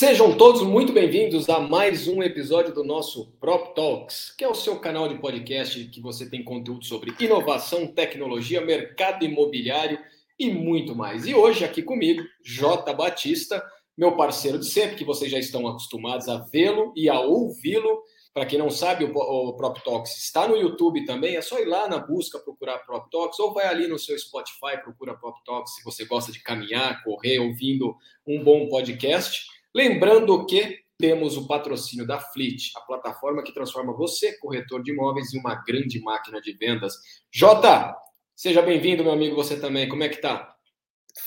Sejam todos muito bem-vindos a mais um episódio do nosso Prop Talks, que é o seu canal de podcast que você tem conteúdo sobre inovação, tecnologia, mercado imobiliário e muito mais. E hoje aqui comigo, J. Batista, meu parceiro de sempre, que vocês já estão acostumados a vê-lo e a ouvi-lo. Para quem não sabe, o, Prop Talks está no YouTube também, é só ir lá na busca, procurar Prop Talks, ou vai ali no seu Spotify, procura Prop Talks, se você gosta de caminhar, correr, ouvindo um bom podcast. Lembrando que temos o patrocínio da Fleet, a plataforma que transforma você, corretor de imóveis, em uma grande máquina de vendas. Jota, seja bem-vindo, meu amigo, você também. Como é que tá?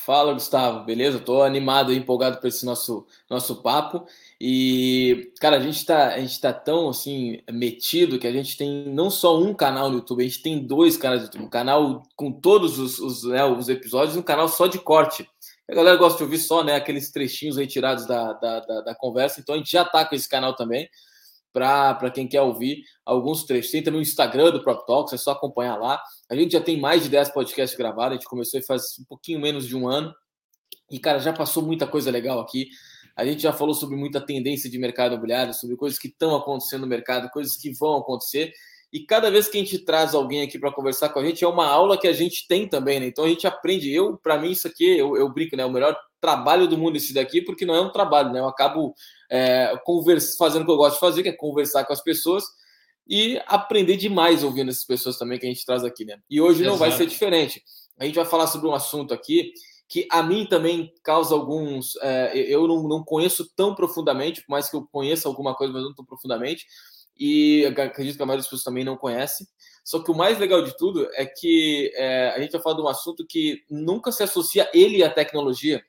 Fala, Gustavo, beleza? Estou animado e empolgado por esse nosso, nosso papo. E, cara, a gente está tá tão assim metido que a gente tem não só um canal no YouTube, a gente tem dois canais no YouTube, um canal com todos os, os, né, os episódios e um canal só de corte. A galera gosta de ouvir só né, aqueles trechinhos retirados da, da, da, da conversa, então a gente já está com esse canal também para quem quer ouvir alguns trechos. Tem também o Instagram do Prop Talks, é só acompanhar lá. A gente já tem mais de 10 podcasts gravados, a gente começou faz um pouquinho menos de um ano. E, cara, já passou muita coisa legal aqui. A gente já falou sobre muita tendência de mercado imobiliário, sobre coisas que estão acontecendo no mercado, coisas que vão acontecer. E cada vez que a gente traz alguém aqui para conversar com a gente, é uma aula que a gente tem também, né? Então a gente aprende. Eu, para mim, isso aqui, eu, eu brinco, né? O melhor trabalho do mundo esse daqui, porque não é um trabalho, né? Eu acabo é, conversa, fazendo o que eu gosto de fazer, que é conversar com as pessoas e aprender demais ouvindo essas pessoas também que a gente traz aqui, né? E hoje Exato. não vai ser diferente. A gente vai falar sobre um assunto aqui que a mim também causa alguns. É, eu não, não conheço tão profundamente, por mais que eu conheça alguma coisa, mas não tão profundamente. E acredito que a maioria das pessoas também não conhece. Só que o mais legal de tudo é que é, a gente vai falar de um assunto que nunca se associa ele à tecnologia,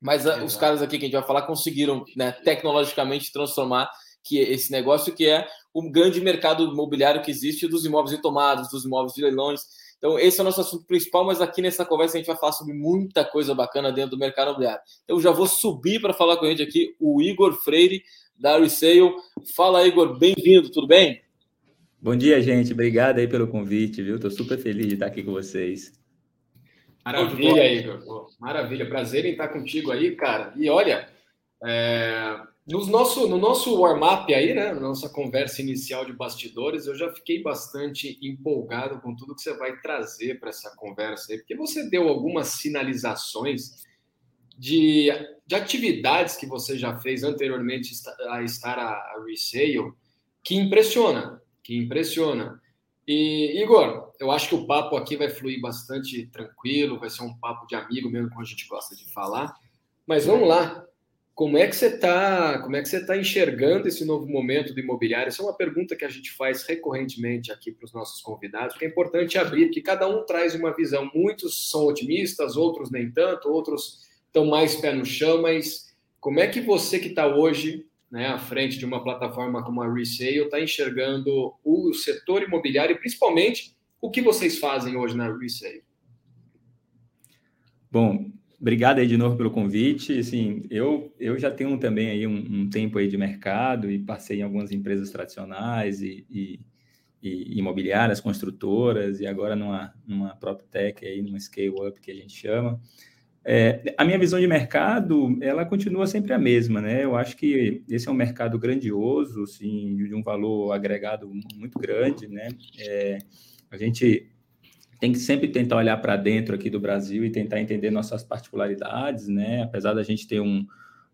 mas a, os caras aqui que a gente vai falar conseguiram né, tecnologicamente transformar que esse negócio que é o grande mercado imobiliário que existe dos imóveis retomados, dos imóveis de leilões. Então, esse é o nosso assunto principal, mas aqui nessa conversa a gente vai falar sobre muita coisa bacana dentro do mercado imobiliário. Então, já vou subir para falar com a gente aqui o Igor Freire, da Resale. Fala, Igor, bem-vindo, tudo bem? Bom dia, gente. Obrigado aí pelo convite, viu? Estou super feliz de estar aqui com vocês. Maravilha, Igor. Maravilha. Prazer em estar contigo aí, cara. E olha, é... Nos nosso, no nosso warm-up aí, né, na nossa conversa inicial de bastidores, eu já fiquei bastante empolgado com tudo que você vai trazer para essa conversa aí, porque você deu algumas sinalizações de, de atividades que você já fez anteriormente a estar a, a Resale que impressiona, que impressiona. E, Igor, eu acho que o papo aqui vai fluir bastante tranquilo, vai ser um papo de amigo mesmo, como a gente gosta de falar. Mas vamos lá. Como é que você está? Como é que você está enxergando esse novo momento do imobiliário? Essa é uma pergunta que a gente faz recorrentemente aqui para os nossos convidados, porque é importante abrir, porque cada um traz uma visão. Muitos são otimistas, outros nem tanto, outros estão mais pé no chão, mas como é que você que está hoje né, à frente de uma plataforma como a Resale está enxergando o setor imobiliário e principalmente o que vocês fazem hoje na Resale? Bom, Obrigado aí de novo pelo convite. Assim, eu, eu já tenho também aí um, um tempo aí de mercado e passei em algumas empresas tradicionais e, e, e imobiliárias, construtoras e agora numa, numa PropTech aí, numa scale-up que a gente chama. É, a minha visão de mercado, ela continua sempre a mesma, né? Eu acho que esse é um mercado grandioso, assim, de um valor agregado muito grande, né? É, a gente tem que sempre tentar olhar para dentro aqui do Brasil e tentar entender nossas particularidades, né? Apesar da gente ter um,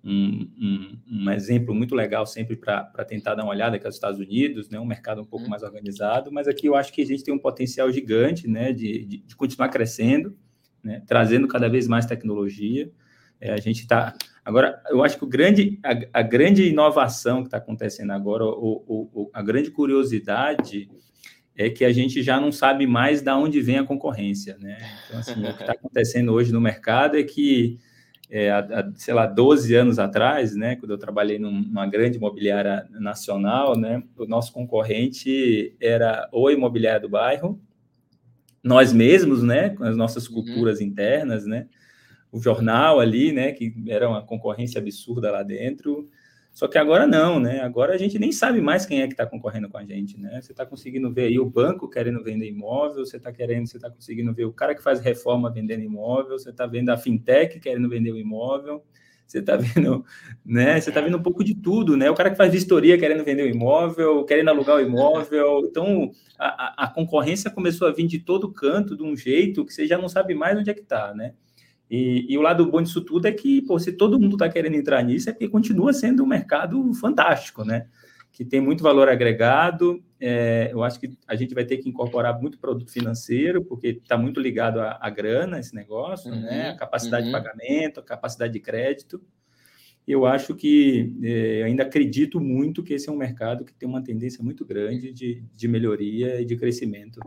um, um, um exemplo muito legal sempre para tentar dar uma olhada que é os Estados Unidos, né? Um mercado um pouco uhum. mais organizado, mas aqui eu acho que a gente tem um potencial gigante, né? De, de, de continuar crescendo, né? Trazendo cada vez mais tecnologia. É, a gente está agora. Eu acho que o grande, a, a grande inovação que está acontecendo agora, o, o, a grande curiosidade é que a gente já não sabe mais de onde vem a concorrência, né? Então, assim, o que está acontecendo hoje no mercado é que, é, sei lá, 12 anos atrás, né, quando eu trabalhei numa grande imobiliária nacional, né, o nosso concorrente era ou a imobiliária do bairro, nós mesmos, né, com as nossas uhum. culturas uhum. internas, né, o jornal ali, né, que era uma concorrência absurda lá dentro, só que agora não, né? Agora a gente nem sabe mais quem é que está concorrendo com a gente, né? Você está conseguindo ver aí o banco querendo vender imóvel, você está querendo, você está conseguindo ver o cara que faz reforma vendendo imóvel, você está vendo a fintech querendo vender o imóvel, você está vendo, né? Você está vendo um pouco de tudo, né? O cara que faz vistoria querendo vender o imóvel, querendo alugar o imóvel. Então, a, a concorrência começou a vir de todo canto, de um jeito que você já não sabe mais onde é que está, né? E, e, o lado bom disso tudo é que, pô, se todo mundo está querendo entrar nisso, é porque continua sendo um mercado fantástico, né? Que tem muito valor agregado. É, eu acho que a gente vai ter que incorporar muito produto financeiro, porque está muito ligado à, à, grana, esse negócio, uhum, né? A capacidade uhum. de pagamento, a capacidade de crédito. Eu acho que é, ainda acredito muito que esse é um mercado que tem uma tendência muito grande de, de melhoria e de crescimento.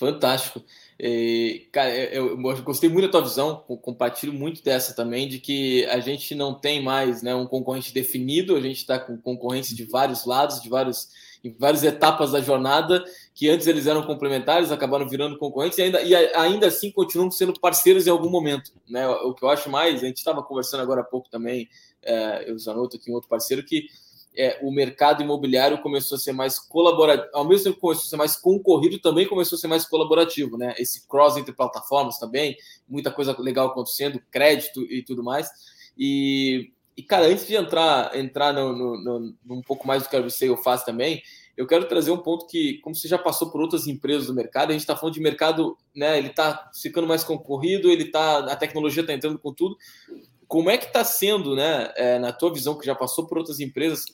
Fantástico. E, cara, eu, eu, gostei muito da tua visão, compartilho muito dessa também, de que a gente não tem mais né, um concorrente definido, a gente está com concorrência de vários lados, de vários, em várias etapas da jornada, que antes eles eram complementares, acabaram virando concorrentes e ainda, e ainda assim continuam sendo parceiros em algum momento. Né? O que eu acho mais, a gente estava conversando agora há pouco também, é, eu Zanotto aqui, um outro parceiro, que é, o mercado imobiliário começou a ser mais colaborativo, ao mesmo tempo que começou a ser mais concorrido, também começou a ser mais colaborativo, né? Esse cross entre plataformas também, muita coisa legal acontecendo, crédito e tudo mais. E, e cara, antes de entrar, entrar no, no, no, um pouco mais do que a Resale faz também, eu quero trazer um ponto que, como você já passou por outras empresas do mercado, a gente está falando de mercado, né? Ele está ficando mais concorrido, ele tá, a tecnologia está entrando com tudo. Como é que está sendo, né, é, na tua visão, que já passou por outras empresas,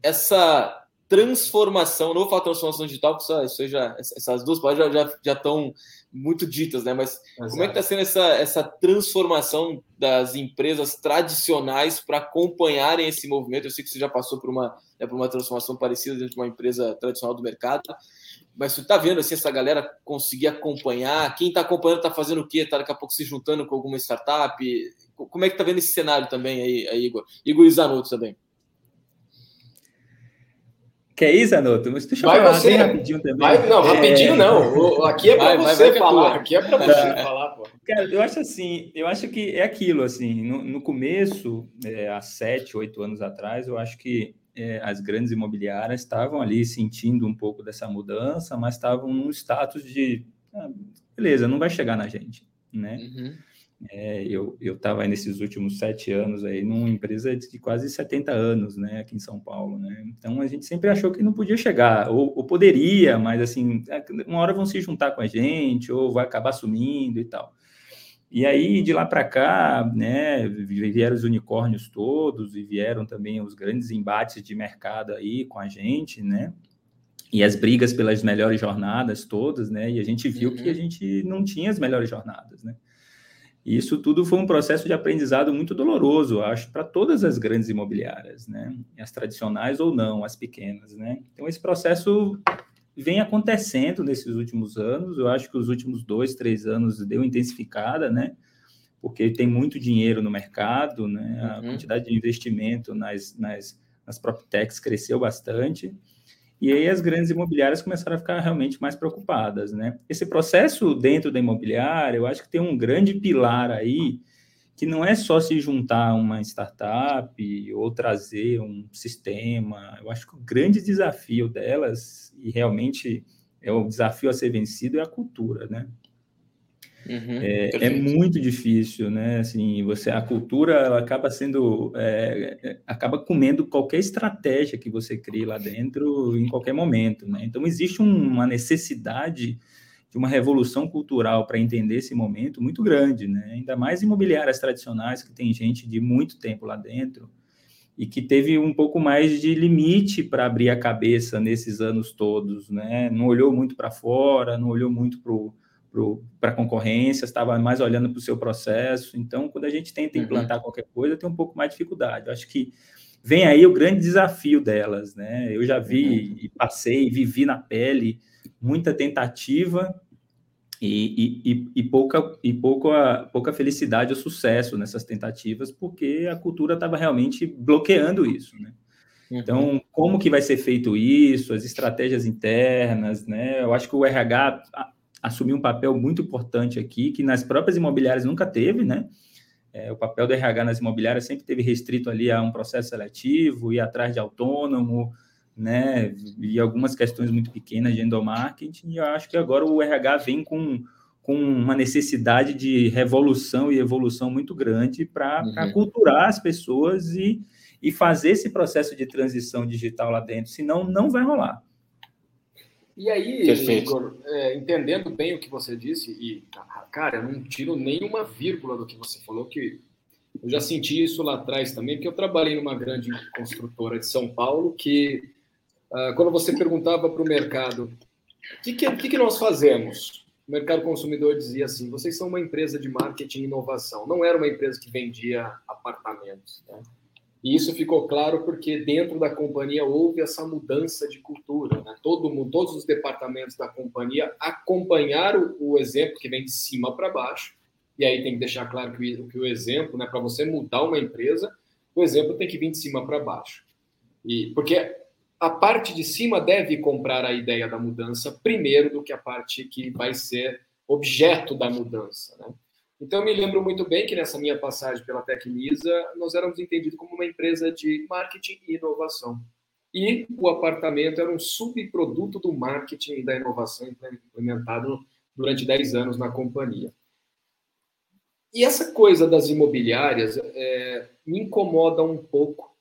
essa transformação, não vou falar transformação digital, porque isso já, essas duas palavras já, já, já estão muito ditas, né? Mas Exato. como é que está sendo essa, essa transformação das empresas tradicionais para acompanharem esse movimento? Eu sei que você já passou por uma, né, por uma transformação parecida dentro de uma empresa tradicional do mercado, mas você está vendo assim, essa galera conseguir acompanhar? Quem está acompanhando está fazendo o quê? Está daqui a pouco se juntando com alguma startup? Como é que está vendo esse cenário também aí, aí Igor? Igor e Zanotto também. Quer ir, Zanotto? Mas deixa eu vai falar você. rapidinho também. Vai, não, rapidinho é... não. aqui é para você vai, falar. Aqui é para você é. falar, pô. Cara, eu acho assim, eu acho que é aquilo, assim, no, no começo, é, há sete, oito anos atrás, eu acho que é, as grandes imobiliárias estavam ali sentindo um pouco dessa mudança, mas estavam num status de, ah, beleza, não vai chegar na gente, né? Uhum. É, eu estava nesses últimos sete anos aí numa empresa de quase 70 anos, né, aqui em São Paulo, né? Então a gente sempre achou que não podia chegar, ou, ou, poderia, mas assim, é, uma hora vão se juntar com a gente, ou vai acabar sumindo e tal. E aí de lá para cá, né, vieram os unicórnios todos e vieram também os grandes embates de mercado aí com a gente, né? E as brigas pelas melhores jornadas todas, né? E a gente viu uhum. que a gente não tinha as melhores jornadas, né? E isso tudo foi um processo de aprendizado muito doloroso, acho, para todas as grandes imobiliárias, né? As tradicionais ou não, as pequenas, né? Então, esse processo vem acontecendo nesses últimos anos. Eu acho que os últimos dois, três anos deu intensificada, né? Porque tem muito dinheiro no mercado, né? A uhum. quantidade de investimento nas, nas, nas PropTechs cresceu bastante. E aí as grandes imobiliárias começaram a ficar realmente mais preocupadas, né? Esse processo dentro da imobiliária, eu acho que tem um grande pilar aí, que não é só se juntar uma startup ou trazer um sistema. Eu acho que o grande desafio delas, e realmente é o desafio a ser vencido, é a cultura, né? Uhum, é, é, muito difícil, né? Assim, você a cultura ela acaba sendo é, é, acaba comendo qualquer estratégia que você crie lá dentro em qualquer momento, né? Então existe uma necessidade de uma revolução cultural para entender esse momento muito grande, né? Ainda mais imobiliárias tradicionais que tem gente de muito tempo lá dentro e que teve um pouco mais de limite para abrir a cabeça nesses anos todos, né? Não olhou muito para fora, não olhou muito para o para a concorrência, estava mais olhando para o seu processo. Então, quando a gente tenta uhum. implantar uhum. qualquer coisa, tem um pouco mais de dificuldade. Eu acho que vem aí o grande desafio delas, né? Eu já vi uhum. e passei, vivi na pele muita tentativa e, e, e, pouca, e pouca, pouca felicidade ou sucesso nessas tentativas, porque a cultura estava realmente bloqueando isso, né? Uhum. Então, como que vai ser feito isso, as estratégias internas, né? Eu acho que o RH assumiu um papel muito importante aqui, que nas próprias imobiliárias nunca teve, né? É, o papel do RH nas imobiliárias sempre teve restrito ali a um processo seletivo, ir atrás de autônomo, né? E algumas questões muito pequenas de endomarketing, e eu acho que agora o RH vem com, com uma necessidade de revolução e evolução muito grande para uhum. culturar as pessoas e, e fazer esse processo de transição digital lá dentro, senão não vai rolar. E aí, Igor, é, entendendo bem o que você disse, e, cara, eu não tiro nenhuma vírgula do que você falou, que eu já senti isso lá atrás também, porque eu trabalhei numa grande construtora de São Paulo, que uh, quando você perguntava para o mercado, o que, que, que, que nós fazemos? O mercado consumidor dizia assim, vocês são uma empresa de marketing e inovação, não era uma empresa que vendia apartamentos, né? E isso ficou claro porque dentro da companhia houve essa mudança de cultura. Né? Todo mundo, todos os departamentos da companhia acompanharam o exemplo que vem de cima para baixo. E aí tem que deixar claro que o, que o exemplo, né, para você mudar uma empresa, o exemplo tem que vir de cima para baixo. E porque a parte de cima deve comprar a ideia da mudança primeiro do que a parte que vai ser objeto da mudança. Né? Então, me lembro muito bem que nessa minha passagem pela Tecnisa, nós éramos entendidos como uma empresa de marketing e inovação. E o apartamento era um subproduto do marketing e da inovação implementado durante 10 anos na companhia. E essa coisa das imobiliárias é, me incomoda um pouco,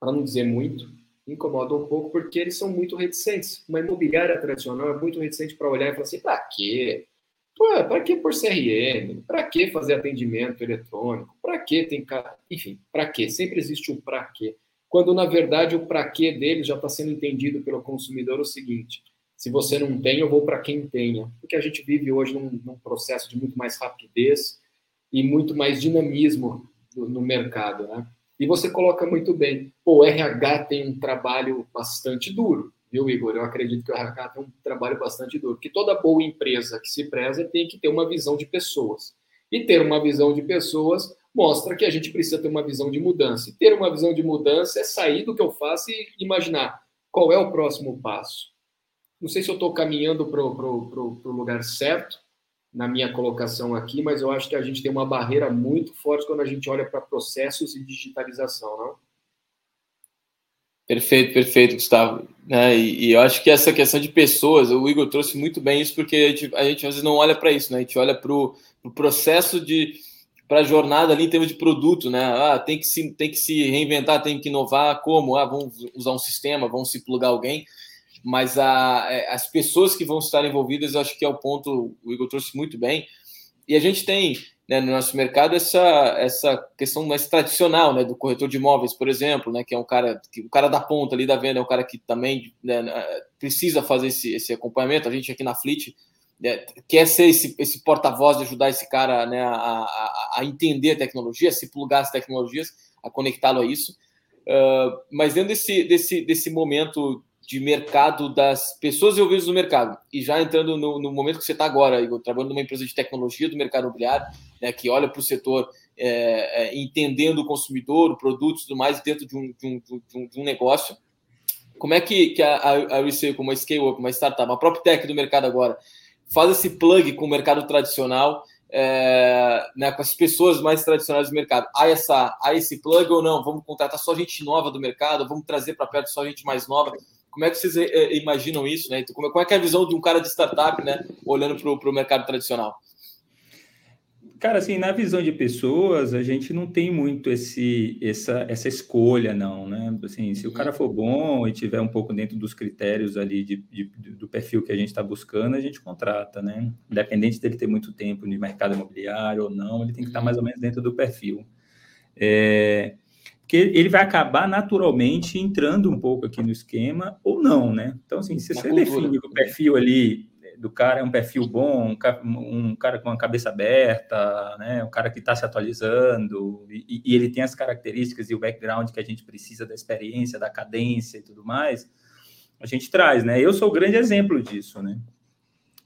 para não dizer muito, incomoda um pouco porque eles são muito reticentes. Uma imobiliária tradicional é muito reticente para olhar e falar assim: para quê? Para que por CRM? Para que fazer atendimento eletrônico? Para que tem. Enfim, para que? Sempre existe um para quê. Quando, na verdade, o para quê dele já está sendo entendido pelo consumidor o seguinte: se você não tem, eu vou para quem tenha. Porque a gente vive hoje num, num, processo de muito mais rapidez e muito mais dinamismo no, no mercado, né? E você coloca muito bem, o RH tem um trabalho bastante duro viu, Igor? Eu acredito que o RH tem um trabalho bastante duro, porque toda boa empresa que se preza tem que ter uma visão de pessoas. E ter uma visão de pessoas mostra que a gente precisa ter uma visão de mudança. E ter uma visão de mudança é sair do que eu faço e imaginar qual é o próximo passo. Não sei se eu estou caminhando para o lugar certo na minha colocação aqui, mas eu acho que a gente tem uma barreira muito forte quando a gente olha para processos e digitalização, não? Perfeito, perfeito, Gustavo. É, e, e, eu acho que essa questão de pessoas, o Igor trouxe muito bem isso, porque a gente, a gente às vezes não olha para isso, né? A gente olha para o pro processo de para a jornada ali em termos de produto, né? Ah, tem que se tem que se reinventar, tem que inovar, como? Ah, vamos usar um sistema, vamos se plugar alguém. Mas a, é, as pessoas que vão estar envolvidas, acho que é o ponto, o Igor trouxe muito bem. E a gente tem né, no nosso mercado essa, essa questão mais tradicional, né, do corretor de imóveis, por exemplo, né, que é um cara que o cara da ponta ali da venda é um cara que também né, precisa fazer esse, esse acompanhamento. A gente aqui na Fleet né, quer ser esse, esse porta-voz de ajudar esse cara né, a, a, a, entender a tecnologia, a se plugar as tecnologias, a conectá-lo a isso. Uh, mas dentro desse, desse, desse momento de mercado das pessoas envolvidas no mercado. E já entrando no, no momento que você está agora, Igor, trabalhando numa empresa de tecnologia do mercado imobiliário, né, que olha para o setor é, é, entendendo o consumidor, o produto e tudo mais dentro de um, de um, de um, de um negócio. Como é que, que a, a, a como uma scale-up, uma startup, uma própria tech do mercado agora, faz esse plug com o mercado tradicional, é, né, com as pessoas mais tradicionais do mercado. Há, essa, há esse plug ou não? Vamos contratar só gente nova do mercado? Vamos trazer para perto só gente mais nova? Como é que vocês eh, imaginam isso, né? Então, como, é, que é a visão de um cara de startup, né? Olhando para o mercado tradicional? Cara, assim, na visão de pessoas, a gente não tem muito esse, essa, essa escolha, não, né? Assim, se o cara for bom e tiver um pouco dentro dos critérios ali de, de do perfil que a gente está buscando, a gente contrata, né? Independente dele ter muito tempo no mercado imobiliário ou não, ele tem que estar mais ou menos dentro do perfil. É, porque ele vai acabar naturalmente entrando um pouco aqui no esquema ou não, né? Então, assim, se você define o perfil ali do cara é um perfil bom, um cara com a cabeça aberta, né? Um cara que está se atualizando e, e, ele tem as características e o background que a gente precisa da experiência, da cadência e tudo mais, a gente traz, né? Eu sou o grande exemplo disso, né?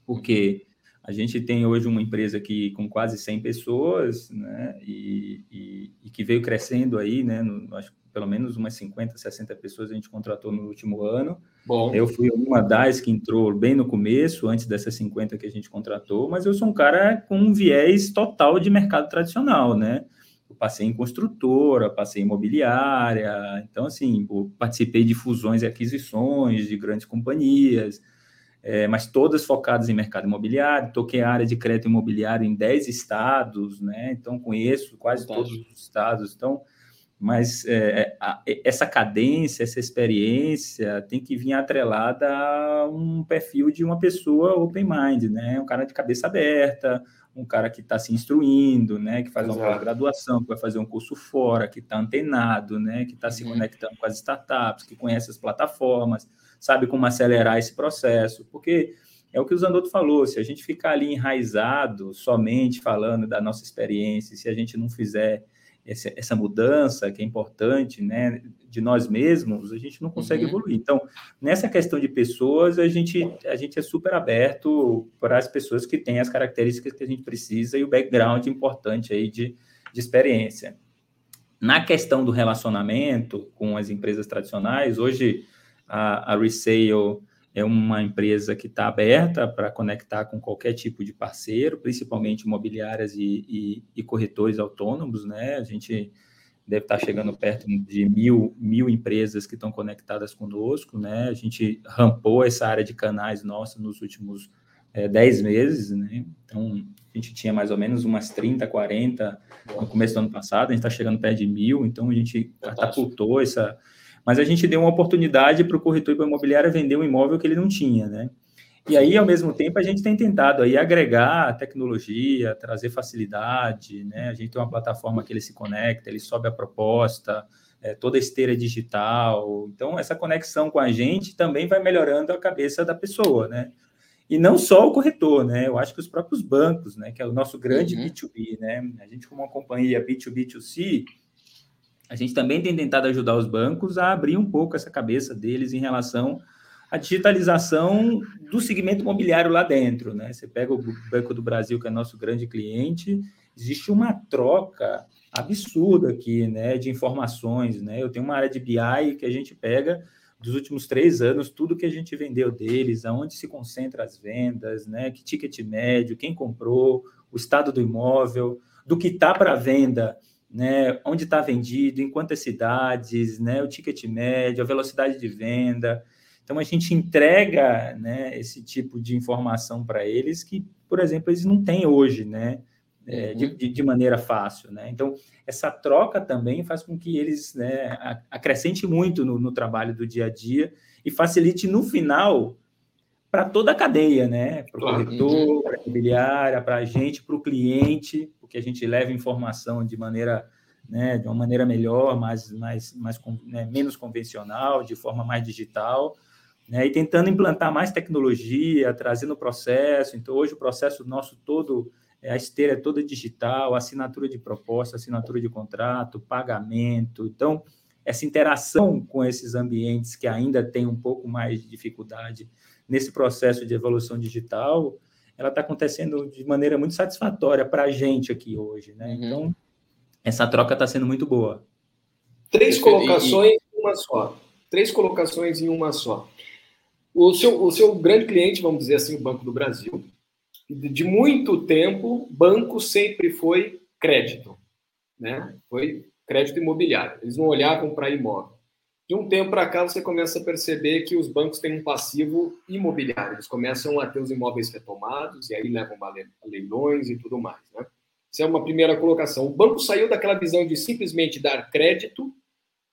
Porque a gente tem hoje uma empresa aqui com quase 100 pessoas, né, e, e, e que veio crescendo aí, né, no, acho pelo menos umas 50, 60 pessoas a gente contratou no último ano. Bom. Eu fui uma das que entrou bem no começo, antes dessas 50 que a gente contratou, mas eu sou um cara com um viés total de mercado tradicional, né? Eu passei em construtora, passei em imobiliária, então, assim, participei de fusões e aquisições de grandes companhias, é, mas todas focadas em mercado imobiliário. Toquei a área de crédito imobiliário em 10 estados, né? Então, conheço quase Fantástico. todos os estados. Então, mas é, a, essa cadência, essa experiência tem que vir atrelada a um perfil de uma pessoa open mind, né? Um cara de cabeça aberta, um cara que está se instruindo, né? Que faz uma pós-graduação, que vai fazer um curso fora, que está antenado, né? Que está se uhum. conectando com as startups, que conhece as plataformas, sabe como acelerar esse processo, porque é o que o Zanotto falou, se a gente ficar ali enraizado, somente falando da nossa experiência, se a gente não fizer essa, essa mudança que é importante, né, de nós mesmos, a gente não consegue uhum. evoluir. Então, nessa questão de pessoas, a gente, a gente é super aberto para as pessoas que têm as características que a gente precisa e o background importante aí de, de experiência. Na questão do relacionamento com as empresas tradicionais, hoje a, a Resale é uma empresa que está aberta para conectar com qualquer tipo de parceiro, principalmente imobiliárias e, e, e, corretores autônomos, né? A gente deve estar tá chegando perto de mil, mil empresas que estão conectadas conosco, né? A gente rampou essa área de canais nossa nos últimos é, 10 meses, né? Então, a gente tinha mais ou menos umas 30, 40 no começo do ano passado, a gente está chegando perto de mil, então a gente catapultou essa mas a gente deu uma oportunidade para o corretor imobiliário vender um imóvel que ele não tinha, né? E aí, ao mesmo tempo, a gente tem tentado aí agregar tecnologia, trazer facilidade, né? A gente tem uma plataforma que ele se conecta, ele sobe a proposta, é, toda a esteira digital. Então, essa conexão com a gente também vai melhorando a cabeça da pessoa, né? E não só o corretor, né? Eu acho que os próprios bancos, né? Que é o nosso grande uhum. B2B, né? A gente, como uma companhia B2B2C, a gente também tem tentado ajudar os bancos a abrir um pouco essa cabeça deles em relação à digitalização do segmento imobiliário lá dentro. Né? Você pega o Banco do Brasil, que é nosso grande cliente, existe uma troca absurda aqui né, de informações. Né? Eu tenho uma área de BI que a gente pega dos últimos três anos, tudo que a gente vendeu deles, aonde se concentra as vendas, né? que ticket médio, quem comprou, o estado do imóvel, do que está para venda né, onde está vendido, em quantas cidades, né, o ticket médio, a velocidade de venda. Então a gente entrega né, esse tipo de informação para eles que, por exemplo, eles não têm hoje, né, é, de, uhum. de, maneira fácil. Né? Então essa troca também faz com que eles né, acrescente muito no, no trabalho do dia a dia e facilite no final para toda a cadeia, né? Para o corretor, para a imobiliária, para a gente, para o cliente, porque a gente leva informação de maneira, né, de uma maneira melhor, mais, mais, mais né, menos convencional, de forma mais digital, né? E tentando implantar mais tecnologia, trazendo o processo. Então, hoje o processo nosso todo, a esteira é toda digital, assinatura de proposta, assinatura de contrato, pagamento. Então, essa interação com esses ambientes que ainda tem um pouco mais de dificuldade nesse processo de evolução digital, ela está acontecendo de maneira muito satisfatória para a gente aqui hoje, né? Uhum. Então, essa troca está sendo muito boa. Três colocações em uma só. Três colocações em uma só. O seu, o seu grande cliente, vamos dizer assim, o Banco do Brasil, de muito tempo, banco sempre foi crédito, né? Foi crédito imobiliário. Eles não olhavam para imóvel. De um tempo para cá, você começa a perceber que os bancos têm um passivo imobiliário. Eles começam a ter os imóveis retomados e aí levam a leilões e tudo mais. Né? Essa é uma primeira colocação. O banco saiu daquela visão de simplesmente dar crédito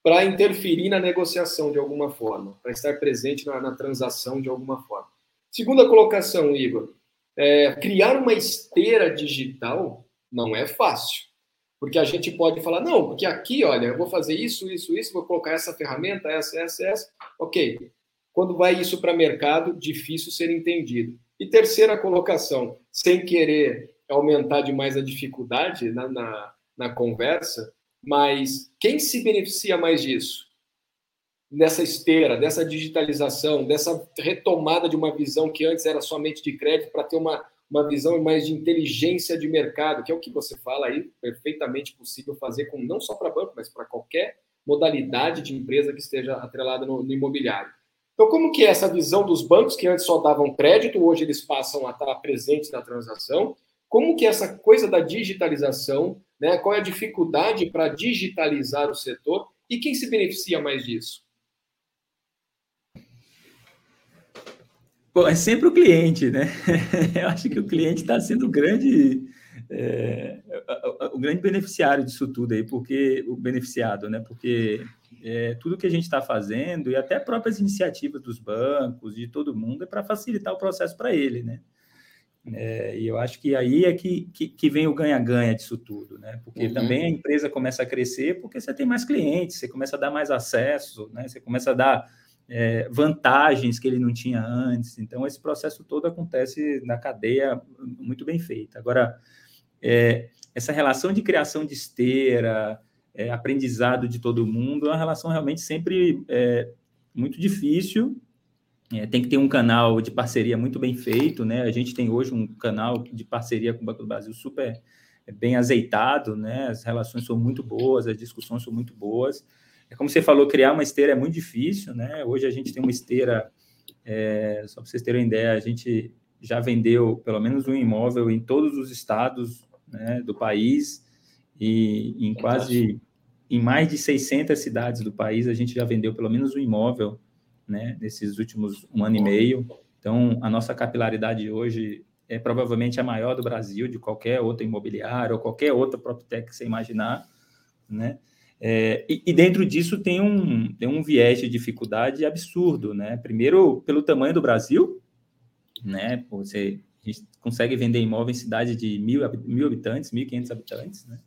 para interferir na negociação de alguma forma, para estar presente na, na, transação de alguma forma. Segunda colocação, Igor. É, criar uma esteira digital não é fácil. Porque a gente pode falar, não, porque aqui, olha, eu vou fazer isso, isso, isso, vou colocar essa ferramenta, essa, essa, essa. Ok. Quando vai isso para mercado, difícil ser entendido. E terceira colocação, sem querer aumentar demais a dificuldade na, na, na conversa, mas quem se beneficia mais disso? Nessa esteira, dessa digitalização, dessa retomada de uma visão que antes era somente de crédito para ter uma uma visão mais de inteligência de mercado, que é o que você fala aí, perfeitamente possível fazer com não só para banco, mas para qualquer modalidade de empresa que esteja atrelada no, no, imobiliário. Então, como que é essa visão dos bancos que antes só davam crédito, hoje eles passam a estar presentes na transação? Como que é essa coisa da digitalização, né? Qual é a dificuldade para digitalizar o setor e quem se beneficia mais disso? É sempre o cliente, né? Eu acho que o cliente está sendo o grande, é, o grande beneficiário disso tudo aí, porque o beneficiado, né? Porque é, tudo que a gente está fazendo e até próprias iniciativas dos bancos de todo mundo é para facilitar o processo para ele, né? É, e eu acho que aí é que, que, que vem o ganha-ganha disso tudo, né? Porque uhum. também a empresa começa a crescer porque você tem mais clientes, você começa a dar mais acesso, né? Você começa a dar é, vantagens que ele não tinha antes. Então, esse processo todo acontece na cadeia muito bem feita. Agora, é, essa relação de criação de esteira, é, aprendizado de todo mundo, é uma relação realmente sempre é, muito difícil. É, tem que ter um canal de parceria muito bem feito, né? A gente tem hoje um canal de parceria com o Banco do Brasil super bem azeitado, né? As relações são muito boas, as discussões são muito boas. É como você falou, criar uma esteira é muito difícil, né? Hoje a gente tem uma esteira, é, só para vocês terem uma ideia, a gente já vendeu pelo menos um imóvel em todos os estados né, do país e em quase em mais de 600 cidades do país a gente já vendeu pelo menos um imóvel, né? Nesses últimos um ano e meio. Então a nossa capilaridade hoje é provavelmente a maior do Brasil de qualquer outra imobiliária ou qualquer outra PropTech que você imaginar, né? É, e, e, dentro disso tem um, tem um viés de dificuldade absurdo, né? Primeiro, pelo tamanho do Brasil, né? Você consegue vender imóvel em cidade de mil, mil habitantes, 1.500 habitantes, né?